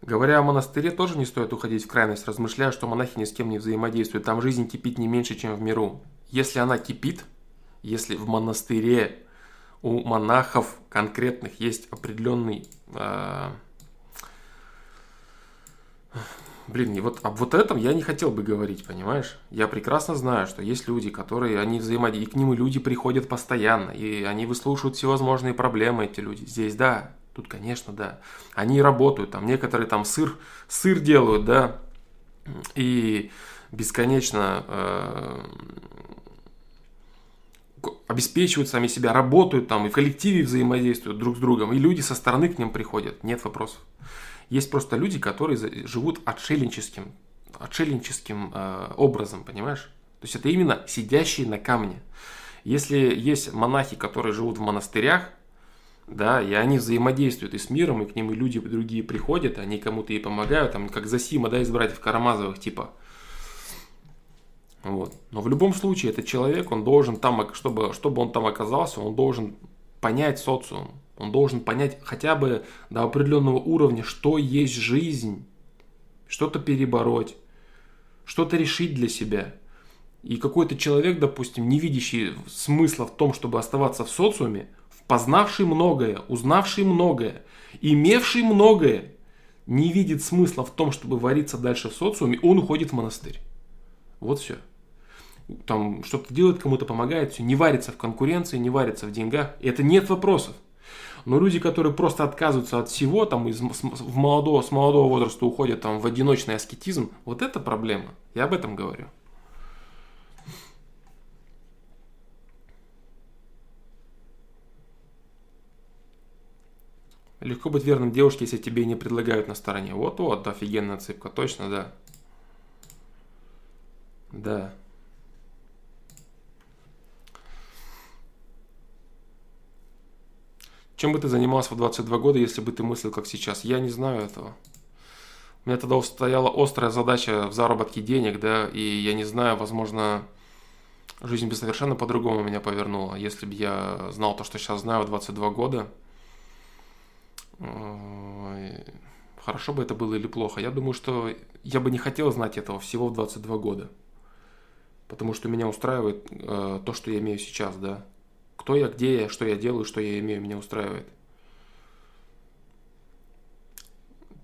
Говоря о монастыре, тоже не стоит уходить в крайность, размышляя, что монахи ни с кем не взаимодействуют. Там жизнь кипит не меньше, чем в миру. Если она кипит, если в монастыре у монахов конкретных есть определенный э, Блин, и вот об вот этом я не хотел бы говорить, понимаешь? Я прекрасно знаю, что есть люди, которые, они взаимодействуют, и к ним люди приходят постоянно, и они выслушивают всевозможные проблемы, эти люди. Здесь, да, тут, конечно, да. Они работают, там некоторые там сыр, сыр делают, да, и бесконечно э, обеспечивают сами себя, работают там, и в коллективе взаимодействуют друг с другом, и люди со стороны к ним приходят, нет вопросов. Есть просто люди, которые живут отшельническим, отшельническим э, образом, понимаешь? То есть это именно сидящие на камне. Если есть монахи, которые живут в монастырях, да, и они взаимодействуют и с миром, и к ним и люди другие приходят, они кому-то и помогают, там, как Засима, да, из братьев Карамазовых, типа. Вот. Но в любом случае, этот человек, он должен там, чтобы, чтобы он там оказался, он должен понять социум, он должен понять хотя бы до определенного уровня, что есть жизнь, что-то перебороть, что-то решить для себя. И какой-то человек, допустим, не видящий смысла в том, чтобы оставаться в социуме, познавший многое, узнавший многое, имевший многое, не видит смысла в том, чтобы вариться дальше в социуме, он уходит в монастырь. Вот все. Там что-то делает, кому-то помогает, все. Не варится в конкуренции, не варится в деньгах. И это нет вопросов. Но люди, которые просто отказываются от всего, там из, в молодого, с молодого возраста уходят там, в одиночный аскетизм, вот это проблема. Я об этом говорю. Легко быть верным девушке, если тебе не предлагают на стороне. Вот-вот, офигенная цыпка, точно, да. Да. Чем бы ты занимался в 22 года, если бы ты мыслил как сейчас? Я не знаю этого. У меня тогда стояла острая задача в заработке денег, да, и я не знаю, возможно, жизнь бы совершенно по-другому меня повернула, если бы я знал то, что сейчас знаю в 22 года. Хорошо бы это было или плохо. Я думаю, что я бы не хотел знать этого всего в 22 года. Потому что меня устраивает э, то, что я имею сейчас, да. Кто я, где я, что я делаю, что я имею, меня устраивает.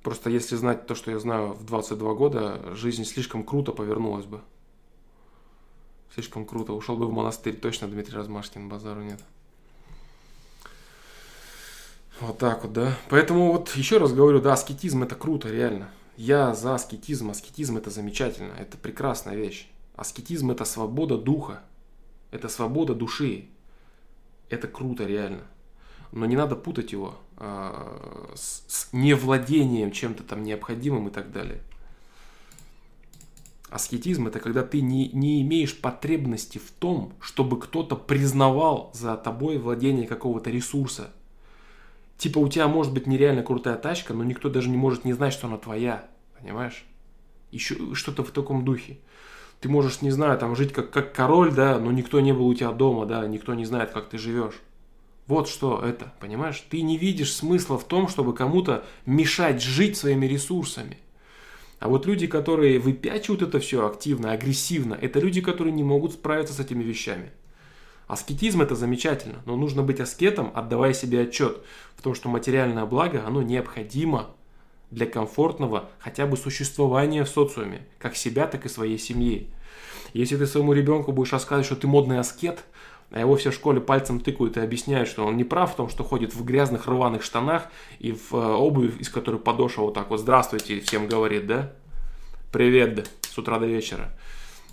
Просто если знать то, что я знаю в 22 года, жизнь слишком круто повернулась бы. Слишком круто. Ушел бы в монастырь точно Дмитрий Размашкин, базару нет. Вот так вот, да. Поэтому вот еще раз говорю, да, аскетизм это круто, реально. Я за аскетизм. Аскетизм это замечательно. Это прекрасная вещь. Аскетизм это свобода духа. Это свобода души это круто реально. Но не надо путать его э, с, с невладением чем-то там необходимым и так далее. Аскетизм это когда ты не, не имеешь потребности в том, чтобы кто-то признавал за тобой владение какого-то ресурса. Типа у тебя может быть нереально крутая тачка, но никто даже не может не знать, что она твоя. Понимаешь? Еще что-то в таком духе ты можешь, не знаю, там жить как, как король, да, но никто не был у тебя дома, да, никто не знает, как ты живешь. Вот что это, понимаешь? Ты не видишь смысла в том, чтобы кому-то мешать жить своими ресурсами. А вот люди, которые выпячивают это все активно, агрессивно, это люди, которые не могут справиться с этими вещами. Аскетизм это замечательно, но нужно быть аскетом, отдавая себе отчет в том, что материальное благо, оно необходимо для комфортного хотя бы существования в социуме, как себя, так и своей семьи. Если ты своему ребенку будешь рассказывать, что ты модный аскет, а его все в школе пальцем тыкают и объясняют, что он не прав в том, что ходит в грязных рваных штанах и в э, обуви, из которой подошва вот так вот «Здравствуйте» всем говорит, да? «Привет» да, с утра до вечера.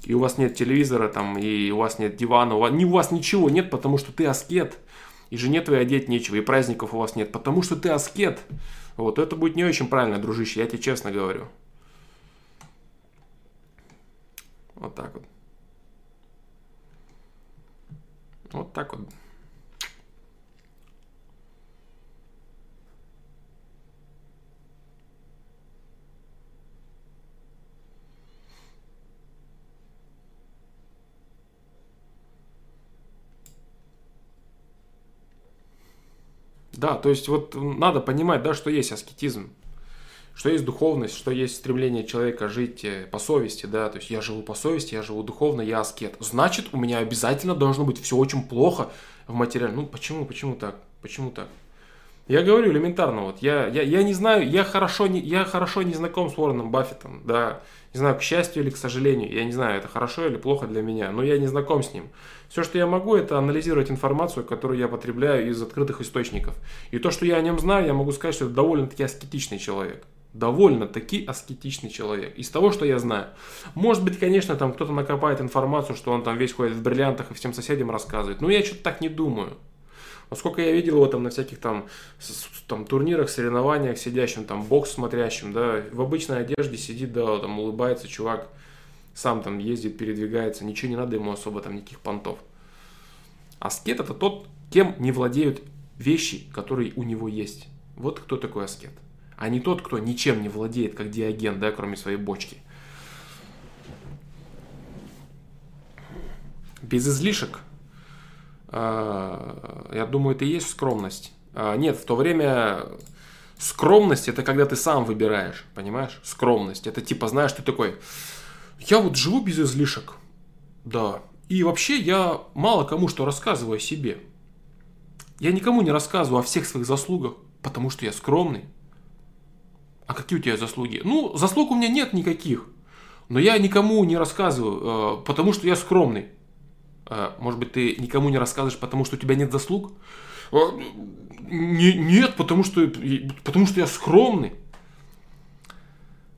И у вас нет телевизора там, и у вас нет дивана, у вас, ни у вас ничего нет, потому что ты аскет. И жене твоей одеть нечего, и праздников у вас нет, потому что ты аскет. Вот это будет не очень правильно, дружище, я тебе честно говорю. Вот так вот. Вот так вот. Да, то есть вот надо понимать, да, что есть аскетизм, что есть духовность, что есть стремление человека жить э, по совести, да, то есть я живу по совести, я живу духовно, я аскет. Значит, у меня обязательно должно быть все очень плохо в материале. Ну, почему, почему так? Почему так? Я говорю элементарно, вот я, я, я не знаю, я хорошо не, я хорошо не знаком с Уорреном Баффетом, да, не знаю, к счастью или к сожалению, я не знаю, это хорошо или плохо для меня, но я не знаком с ним. Все, что я могу, это анализировать информацию, которую я потребляю из открытых источников. И то, что я о нем знаю, я могу сказать, что это довольно-таки аскетичный человек. Довольно-таки аскетичный человек. Из того, что я знаю. Может быть, конечно, там кто-то накопает информацию, что он там весь ходит в бриллиантах и всем соседям рассказывает. Но я что-то так не думаю. Насколько я видел его там на всяких там, там турнирах, соревнованиях, сидящим там бокс смотрящим, да, в обычной одежде сидит, да, там улыбается чувак, сам там ездит, передвигается, ничего не надо ему особо там никаких понтов. Аскет это тот, кем не владеют вещи, которые у него есть. Вот кто такой аскет. А не тот, кто ничем не владеет, как диаген, да, кроме своей бочки. Без излишек я думаю, это и есть скромность. А, нет, в то время скромность это когда ты сам выбираешь, понимаешь? Скромность. Это типа, знаешь, ты такой, я вот живу без излишек. Да. И вообще я мало кому что рассказываю о себе. Я никому не рассказываю о всех своих заслугах, потому что я скромный. А какие у тебя заслуги? Ну, заслуг у меня нет никаких. Но я никому не рассказываю, э, потому что я скромный. А, может быть, ты никому не рассказываешь, потому что у тебя нет заслуг? А, не, нет, потому что, потому что я скромный.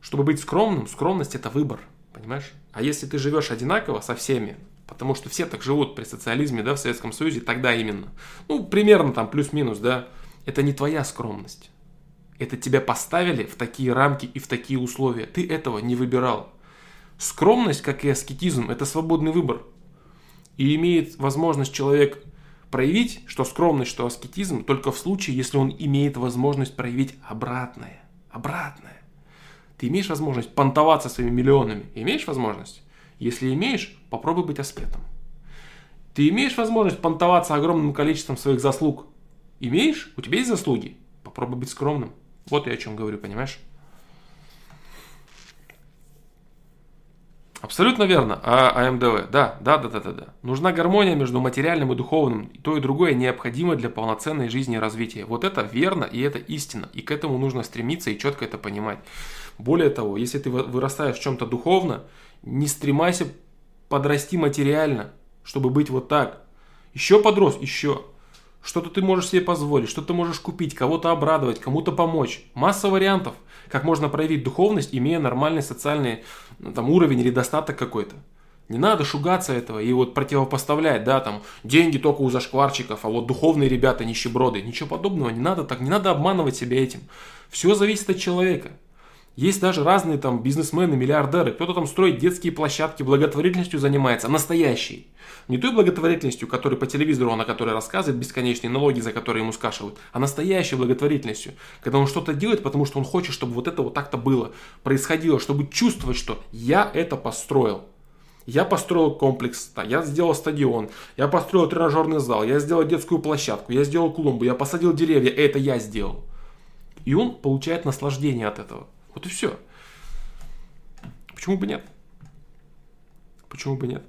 Чтобы быть скромным, скромность это выбор, понимаешь? А если ты живешь одинаково со всеми, потому что все так живут при социализме, да, в Советском Союзе, тогда именно, ну, примерно там плюс-минус, да, это не твоя скромность. Это тебя поставили в такие рамки и в такие условия. Ты этого не выбирал. Скромность, как и аскетизм, это свободный выбор. И имеет возможность человек проявить, что скромность, что аскетизм, только в случае, если он имеет возможность проявить обратное. Обратное. Ты имеешь возможность понтоваться своими миллионами? Имеешь возможность? Если имеешь, попробуй быть аскетом. Ты имеешь возможность понтоваться огромным количеством своих заслуг? Имеешь? У тебя есть заслуги? Попробуй быть скромным. Вот я о чем говорю, понимаешь? Абсолютно верно. А АМДВ. Да, да, да, да, да, да. Нужна гармония между материальным и духовным. И то и другое необходимо для полноценной жизни и развития. Вот это верно и это истина. И к этому нужно стремиться и четко это понимать. Более того, если ты вырастаешь в чем-то духовно, не стремайся подрасти материально, чтобы быть вот так. Еще подрос, еще. Что-то ты можешь себе позволить, что ты можешь купить, кого-то обрадовать, кому-то помочь. Масса вариантов, как можно проявить духовность, имея нормальный социальный ну, там, уровень или достаток какой-то. Не надо шугаться этого и вот противопоставлять, да, там, деньги только у зашкварчиков, а вот духовные ребята нищеброды. Ничего подобного, не надо так, не надо обманывать себя этим. Все зависит от человека. Есть даже разные там бизнесмены, миллиардеры. Кто-то там строит детские площадки, благотворительностью занимается, настоящий. Не той благотворительностью, которой по телевизору о которой рассказывает, бесконечные налоги, за которые ему скашивают, а настоящей благотворительностью. Когда он что-то делает, потому что он хочет, чтобы вот это вот так-то было, происходило, чтобы чувствовать, что я это построил. Я построил комплекс, я сделал стадион, я построил тренажерный зал, я сделал детскую площадку, я сделал клумбу, я посадил деревья, это я сделал. И он получает наслаждение от этого. Вот и все. Почему бы нет? Почему бы нет?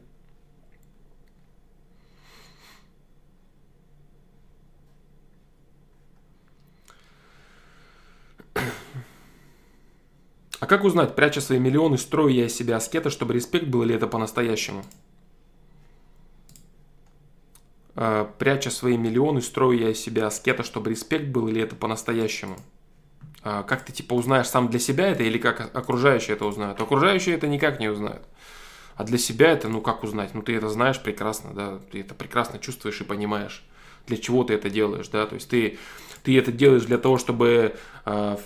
А как узнать, пряча свои миллионы, строю я из себя аскета, чтобы респект был, или это по-настоящему? А, пряча свои миллионы, строю я из себя аскета, чтобы респект был, или это по-настоящему? А, как ты типа узнаешь сам для себя это или как окружающие это узнают? Окружающие это никак не узнают. А для себя это, ну как узнать? Ну ты это знаешь прекрасно, да, ты это прекрасно чувствуешь и понимаешь, для чего ты это делаешь, да, то есть ты, ты это делаешь для того, чтобы э,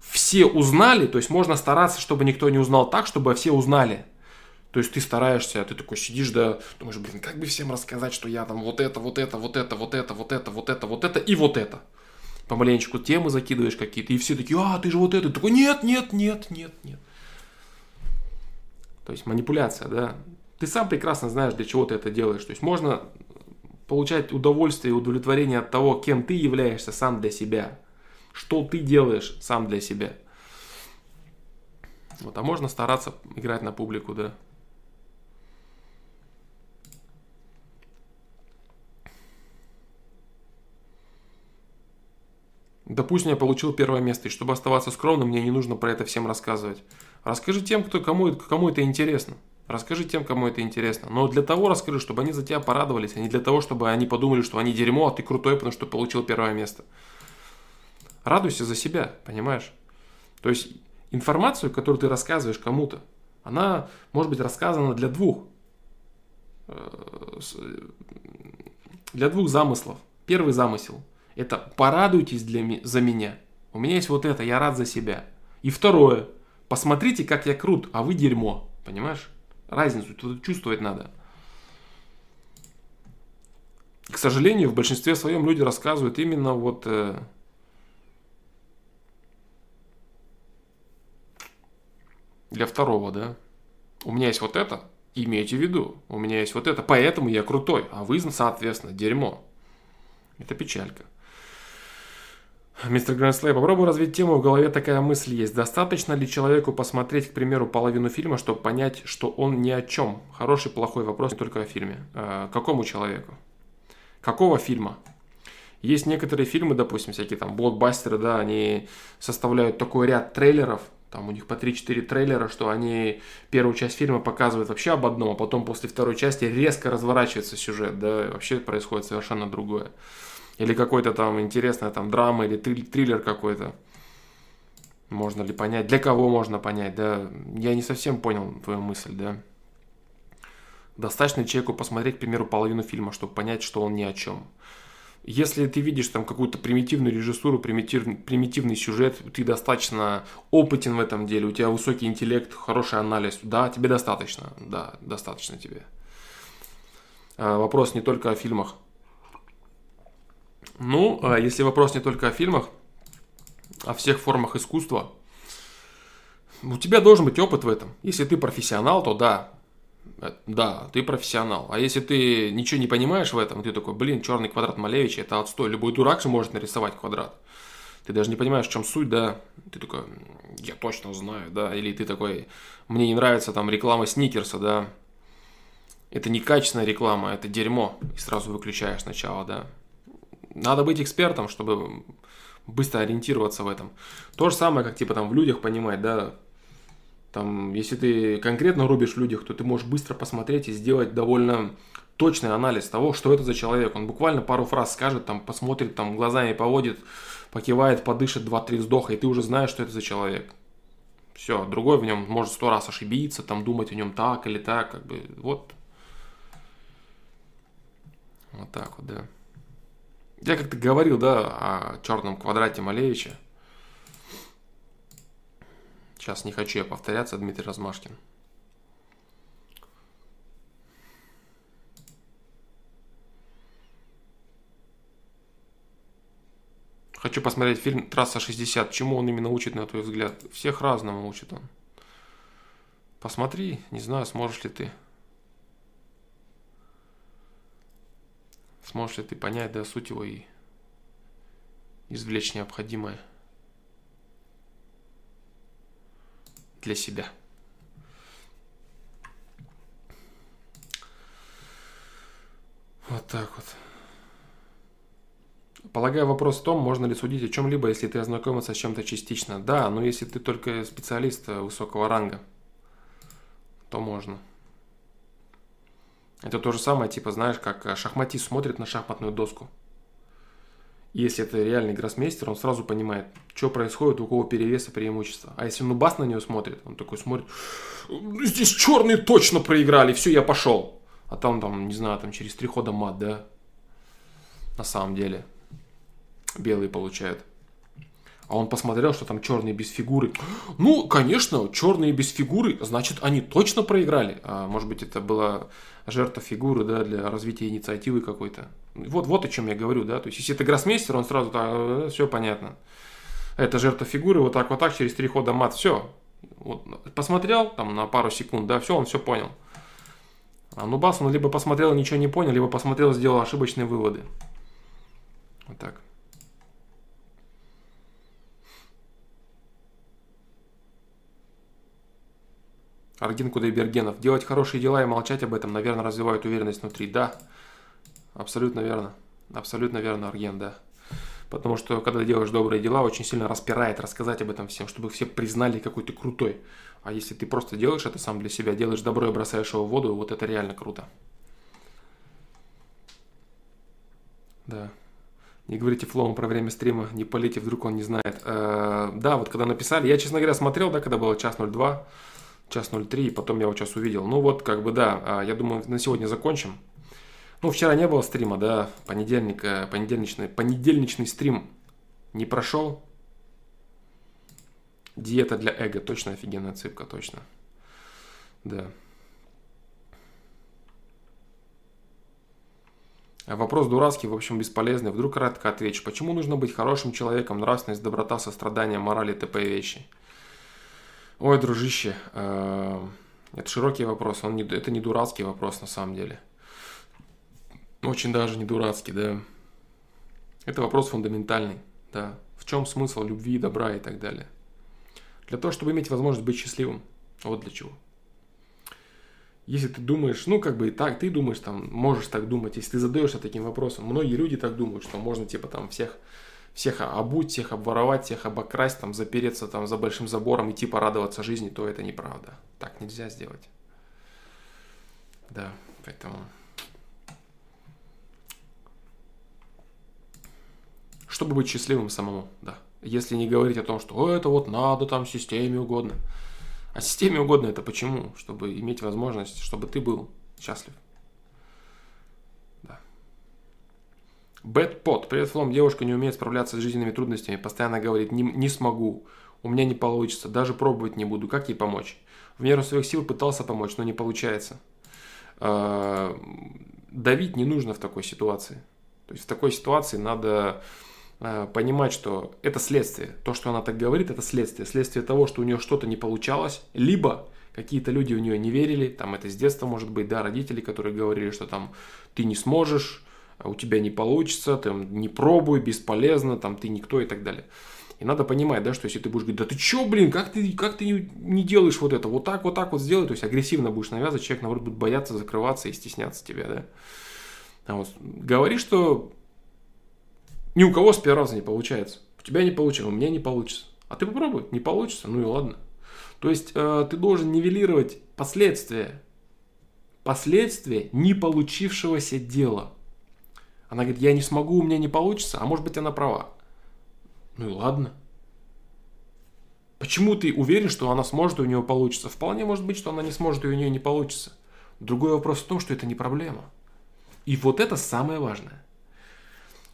все узнали, то есть можно стараться, чтобы никто не узнал так, чтобы все узнали. То есть ты стараешься, ты такой сидишь, да, думаешь, блин, как бы всем рассказать, что я там вот это, вот это, вот это, вот это, вот это, вот это, вот это и вот это помаленечку темы закидываешь какие-то, и все такие, а, ты же вот это, такой, нет, нет, нет, нет, нет. То есть манипуляция, да. Ты сам прекрасно знаешь, для чего ты это делаешь. То есть можно получать удовольствие и удовлетворение от того, кем ты являешься сам для себя. Что ты делаешь сам для себя. Вот, а можно стараться играть на публику, да. Допустим, я получил первое место, и чтобы оставаться скромным, мне не нужно про это всем рассказывать. Расскажи тем, кто, кому, кому это интересно. Расскажи тем, кому это интересно. Но для того расскажи, чтобы они за тебя порадовались, а не для того, чтобы они подумали, что они дерьмо, а ты крутой, потому что получил первое место. Радуйся за себя, понимаешь? То есть информацию, которую ты рассказываешь кому-то, она может быть рассказана для двух. Э, для двух замыслов. Первый замысел – это порадуйтесь для, за меня. У меня есть вот это, я рад за себя. И второе – посмотрите, как я крут, а вы дерьмо. Понимаешь? Разницу тут чувствовать надо. К сожалению, в большинстве своем люди рассказывают именно вот э, для второго, да. У меня есть вот это, имейте в виду, у меня есть вот это, поэтому я крутой, а вы, соответственно, дерьмо. Это печалька. Мистер Грэнслей, попробую развить тему, в голове такая мысль есть. Достаточно ли человеку посмотреть, к примеру, половину фильма, чтобы понять, что он ни о чем? Хороший, плохой вопрос не только о фильме. А, какому человеку? Какого фильма? Есть некоторые фильмы, допустим, всякие там блокбастеры, да, они составляют такой ряд трейлеров, там у них по 3-4 трейлера, что они первую часть фильма показывают вообще об одном, а потом после второй части резко разворачивается сюжет, да, вообще происходит совершенно другое. Или какой-то там интересная там драма или триллер какой-то. Можно ли понять? Для кого можно понять, да? Я не совсем понял твою мысль, да? Достаточно человеку посмотреть, к примеру, половину фильма, чтобы понять, что он ни о чем. Если ты видишь там какую-то примитивную режиссуру, примитив, примитивный сюжет, ты достаточно опытен в этом деле, у тебя высокий интеллект, хороший анализ, да, тебе достаточно, да, достаточно тебе. А, вопрос не только о фильмах. Ну, а если вопрос не только о фильмах, о всех формах искусства, у тебя должен быть опыт в этом. Если ты профессионал, то да, э, да, ты профессионал. А если ты ничего не понимаешь в этом, ты такой, блин, черный квадрат Малевича, это отстой. Любой дурак же может нарисовать квадрат. Ты даже не понимаешь, в чем суть, да. Ты такой, я точно знаю, да. Или ты такой, мне не нравится там реклама Сникерса, да. Это не качественная реклама, это дерьмо. И сразу выключаешь сначала, да. Надо быть экспертом, чтобы быстро ориентироваться в этом. То же самое, как типа там в людях понимать, да, там, если ты конкретно рубишь в людях, то ты можешь быстро посмотреть и сделать довольно точный анализ того, что это за человек. Он буквально пару фраз скажет, там, посмотрит, там, глазами поводит, покивает, подышит, два-три вздоха, и ты уже знаешь, что это за человек. Все, другой в нем может сто раз ошибиться, там, думать о нем так или так, как бы, вот. Вот так вот, да. Я как-то говорил, да, о черном квадрате Малевича. Сейчас не хочу я повторяться, Дмитрий Размашкин. Хочу посмотреть фильм «Трасса 60». Чему он именно учит, на твой взгляд? Всех разному учит он. Посмотри, не знаю, сможешь ли ты. Сможешь ли ты понять, да, суть его и извлечь необходимое для себя. Вот так вот. Полагаю, вопрос в том, можно ли судить о чем-либо, если ты ознакомился с чем-то частично. Да, но если ты только специалист высокого ранга, то можно. Это то же самое, типа, знаешь, как э, шахматист смотрит на шахматную доску. Если это реальный гроссмейстер, он сразу понимает, что происходит, у кого перевеса преимущества. А если Нубас на нее смотрит, он такой смотрит, здесь черные точно проиграли, все, я пошел. А там, там, не знаю, там через три хода мат, да? На самом деле. Белые получают. А он посмотрел, что там черные без фигуры. Ну, конечно, черные без фигуры, значит, они точно проиграли. А может быть, это была жертва фигуры, да, для развития инициативы какой-то. Вот, вот о чем я говорю, да. То есть, если это гроссмейстер, он сразу, да, э, все понятно. Это жертва фигуры, вот так, вот так, через три хода мат, все. Вот, посмотрел там на пару секунд, да, все, он все понял. А Нубас, он либо посмотрел и ничего не понял, либо посмотрел и сделал ошибочные выводы. Вот так. Арген Кудайбергенов. Делать хорошие дела и молчать об этом, наверное, развивает уверенность внутри. Да, абсолютно верно. Абсолютно верно, Арген, да. Потому что, когда делаешь добрые дела, очень сильно распирает рассказать об этом всем, чтобы все признали, какой ты крутой. А если ты просто делаешь это сам для себя, делаешь добро и бросаешь его в воду, вот это реально круто. Да. Не говорите флоу про время стрима, не полите, вдруг он не знает. Э, да, вот когда написали, я, честно говоря, смотрел, да, когда было час 02, час 03, и потом я вот сейчас увидел. Ну вот, как бы, да, а, я думаю, на сегодня закончим. Ну, вчера не было стрима, да, понедельник, э, понедельничный, понедельничный стрим не прошел. Диета для эго, точно офигенная цыпка, точно. Да. Вопрос дурацкий, в общем, бесполезный. Вдруг кратко отвечу. Почему нужно быть хорошим человеком, нравственность, доброта, сострадание, мораль и т.п. вещи? Ой, дружище, э, это широкий вопрос, он не, это не дурацкий вопрос на самом деле. Очень даже не дурацкий, да. Это вопрос фундаментальный, да. В чем смысл любви, добра и так далее? Для того, чтобы иметь возможность быть счастливым. Вот для чего. Если ты думаешь, ну, как бы и так, ты думаешь, там, можешь так думать, если ты задаешься таким вопросом, многие люди так думают, что можно, типа, там, всех, всех обуть, всех обворовать, всех обокрасть, там, запереться, там, за большим забором, идти порадоваться жизни, то это неправда. Так нельзя сделать. Да, поэтому... Чтобы быть счастливым самому, да. Если не говорить о том, что это вот надо там системе угодно. А системе угодно это почему? Чтобы иметь возможность, чтобы ты был счастлив. Бэт Привет, Флом. Девушка не умеет справляться с жизненными трудностями. Постоянно говорит, не, не смогу. У меня не получится. Даже пробовать не буду. Как ей помочь? В меру своих сил пытался помочь, но не получается. А, давить не нужно в такой ситуации. То есть в такой ситуации надо а, понимать, что это следствие. То, что она так говорит, это следствие. Следствие того, что у нее что-то не получалось, либо какие-то люди у нее не верили, там это с детства может быть, да, родители, которые говорили, что там ты не сможешь, у тебя не получится, там не пробуй, бесполезно, там ты никто и так далее. И надо понимать, да, что если ты будешь говорить, да ты чё, блин, как ты, как ты не делаешь вот это, вот так, вот так вот сделай, то есть агрессивно будешь навязывать, человек, наоборот, будет бояться, закрываться и стесняться тебя, да. А вот говори, что ни у кого с первого раза не получается. У тебя не получилось, у меня не получится. А ты попробуй, не получится, ну и ладно. То есть э, ты должен нивелировать последствия. Последствия не получившегося дела. Она говорит, я не смогу, у меня не получится, а может быть она права. Ну и ладно. Почему ты уверен, что она сможет, и у нее получится? Вполне может быть, что она не сможет, и у нее не получится. Другой вопрос в том, что это не проблема. И вот это самое важное.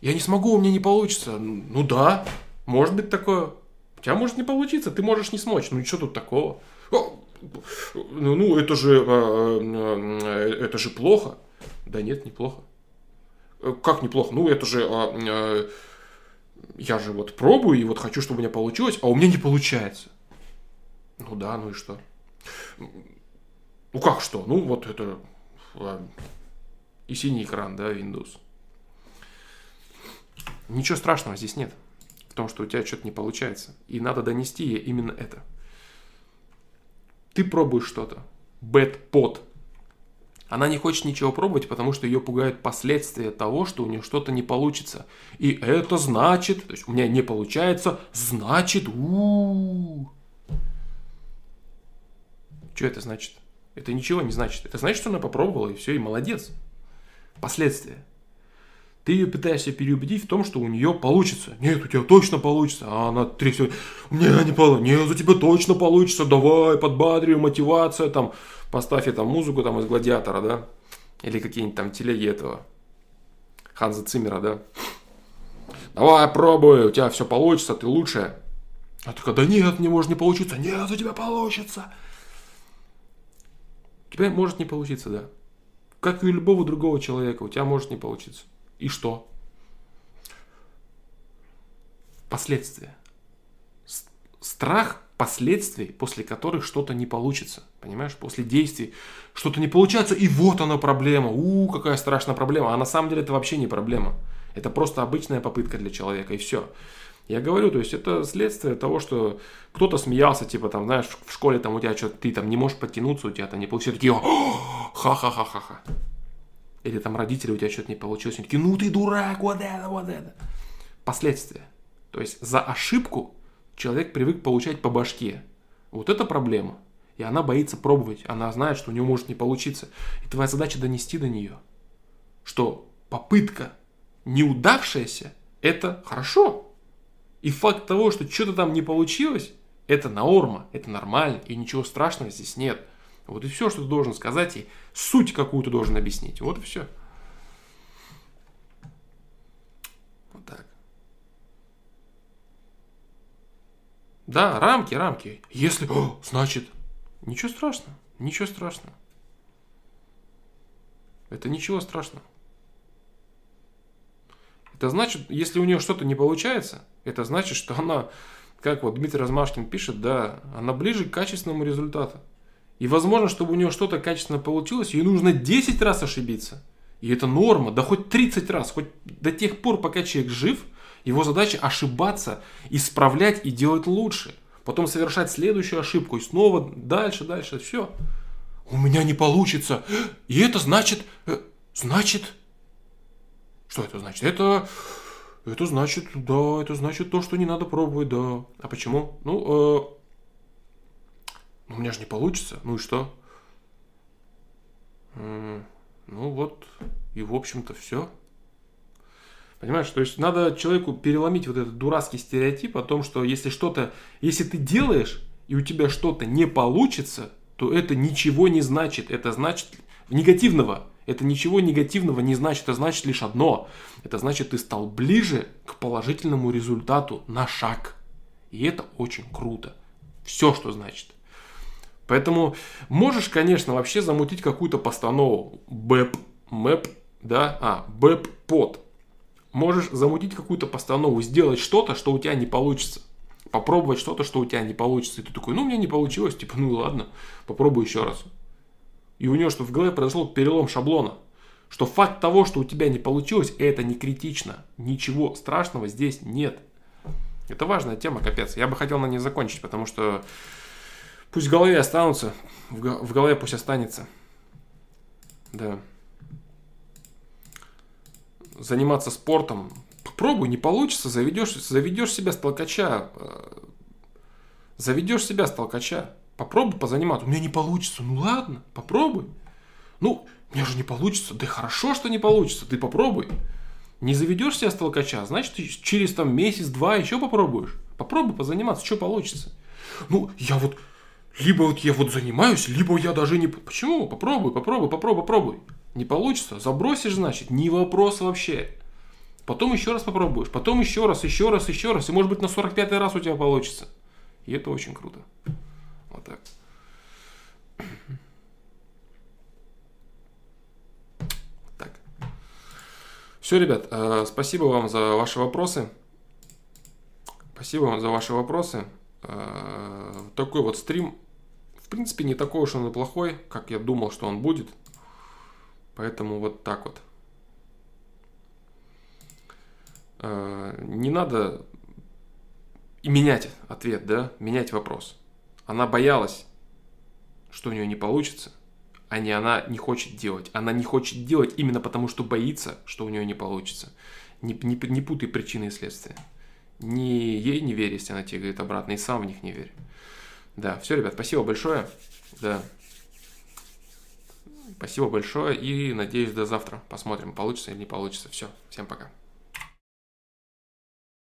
Я не смогу, у меня не получится. Ну да, может быть такое. У тебя может не получиться, ты можешь не смочь. Ну что тут такого? Ну, ну это же, а, а, это же плохо. Да нет, неплохо. Как неплохо? Ну это же, а, я же вот пробую и вот хочу, чтобы у меня получилось, а у меня не получается. Ну да, ну и что? Ну как что? Ну вот это и синий экран, да, Windows. Ничего страшного здесь нет в том, что у тебя что-то не получается. И надо донести ей именно это. Ты пробуешь что-то. Бэт под. Она не хочет ничего пробовать, потому что ее пугают последствия того, что у нее что-то не получится. И это значит, то есть у меня не получается, значит, у Что это значит? Это ничего не значит. Это значит, что она попробовала, и все, и молодец. Последствия. Ты ее пытаешься переубедить в том, что у нее получится. Нет, у тебя точно получится. А она трясет. Меня не получится. Нет, у тебя точно получится. Давай, подбадрию, мотивация. Там, поставь там музыку там из Гладиатора, да? Или какие-нибудь там телеги этого. Ханза Циммера, да? Давай, пробуй, у тебя все получится, ты лучшая. А такая, да нет, мне может не получиться. Нет, у тебя получится. У тебя может не получиться, да. Как и у любого другого человека, у тебя может не получиться. И что? Последствия. Страх последствий, после которых что-то не получится. Понимаешь? После действий что-то не получается, и вот она проблема. У, какая страшная проблема. А на самом деле это вообще не проблема. Это просто обычная попытка для человека, и все. Я говорю, то есть это следствие того, что кто-то смеялся, типа там, знаешь, в школе там у тебя что-то, ты там не можешь подтянуться, у тебя там не получилось, такие, ха-ха-ха-ха-ха. Или там родители, у тебя что-то не получилось, они такие, ну ты дурак, вот это, вот это. последствия. То есть за ошибку человек привык получать по башке. Вот это проблема. И она боится пробовать. Она знает, что у нее может не получиться. И твоя задача донести до нее, что попытка неудавшаяся – это хорошо. И факт того, что что-то там не получилось, это норма, это нормально, и ничего страшного здесь нет. Вот и все, что ты должен сказать, и суть какую-то должен объяснить. Вот и все. Вот так. Да, рамки, рамки. Если... О, значит, ничего страшного, ничего страшного. Это ничего страшного. Это значит, если у нее что-то не получается, это значит, что она, как вот Дмитрий Размашкин пишет, да, она ближе к качественному результату. И возможно, чтобы у нее что-то качественно получилось, ей нужно 10 раз ошибиться. И это норма, да хоть 30 раз, хоть до тех пор, пока человек жив, его задача ошибаться, исправлять и делать лучше. Потом совершать следующую ошибку и снова дальше, дальше, все. У меня не получится. И это значит, э, значит, что это значит? Это, это значит, да, это значит то, что не надо пробовать, да. А почему? Ну, э, у меня же не получится. Ну и что? Ну вот, и в общем-то все. Понимаешь, то есть надо человеку переломить вот этот дурацкий стереотип о том, что если что-то, если ты делаешь, и у тебя что-то не получится, то это ничего не значит. Это значит негативного. Это ничего негативного не значит, это значит лишь одно. Это значит, ты стал ближе к положительному результату на шаг. И это очень круто. Все, что значит. Поэтому можешь, конечно, вообще замутить какую-то постанову. БЭП, МЭП, да, а, БЭП под. Можешь замутить какую-то постанову, сделать что-то, что у тебя не получится. Попробовать что-то, что у тебя не получится. И ты такой, ну, у меня не получилось, типа, ну ладно, попробуй еще раз и у нее что в голове произошел перелом шаблона. Что факт того, что у тебя не получилось, это не критично. Ничего страшного здесь нет. Это важная тема, капец. Я бы хотел на ней закончить, потому что пусть в голове останутся, в голове пусть останется. Да. Заниматься спортом. Попробуй, не получится, заведешь, заведешь себя с толкача. Э, заведешь себя с толкача. Попробуй позаниматься. У меня не получится. Ну ладно, попробуй. Ну, у меня же не получится. Да хорошо, что не получится. Ты попробуй. Не заведешь себя с толкача, значит, ты через там месяц-два еще попробуешь. Попробуй позаниматься, что получится. Ну, я вот, либо вот я вот занимаюсь, либо я даже не... Почему? Попробуй, попробуй, попробуй, попробуй. Не получится? Забросишь, значит, не вопрос вообще. Потом еще раз попробуешь, потом еще раз, еще раз, еще раз. И может быть на 45 раз у тебя получится. И это очень круто. Вот так. Так. Все, ребят, э, спасибо вам за ваши вопросы. Спасибо вам за ваши вопросы. Э, такой вот стрим, принципе, не такой уж он и плохой, как я думал, что он будет. Поэтому вот так вот. Э, не надо и менять ответ, да, менять вопрос. Она боялась, что у нее не получится, а не она не хочет делать. Она не хочет делать именно потому, что боится, что у нее не получится. Не, не, не путай причины и следствия. Ни ей не верь, если она тебе говорит обратно, и сам в них не верь. Да, все, ребят, спасибо большое. Да. Спасибо большое и надеюсь до завтра. Посмотрим, получится или не получится. Все, всем пока.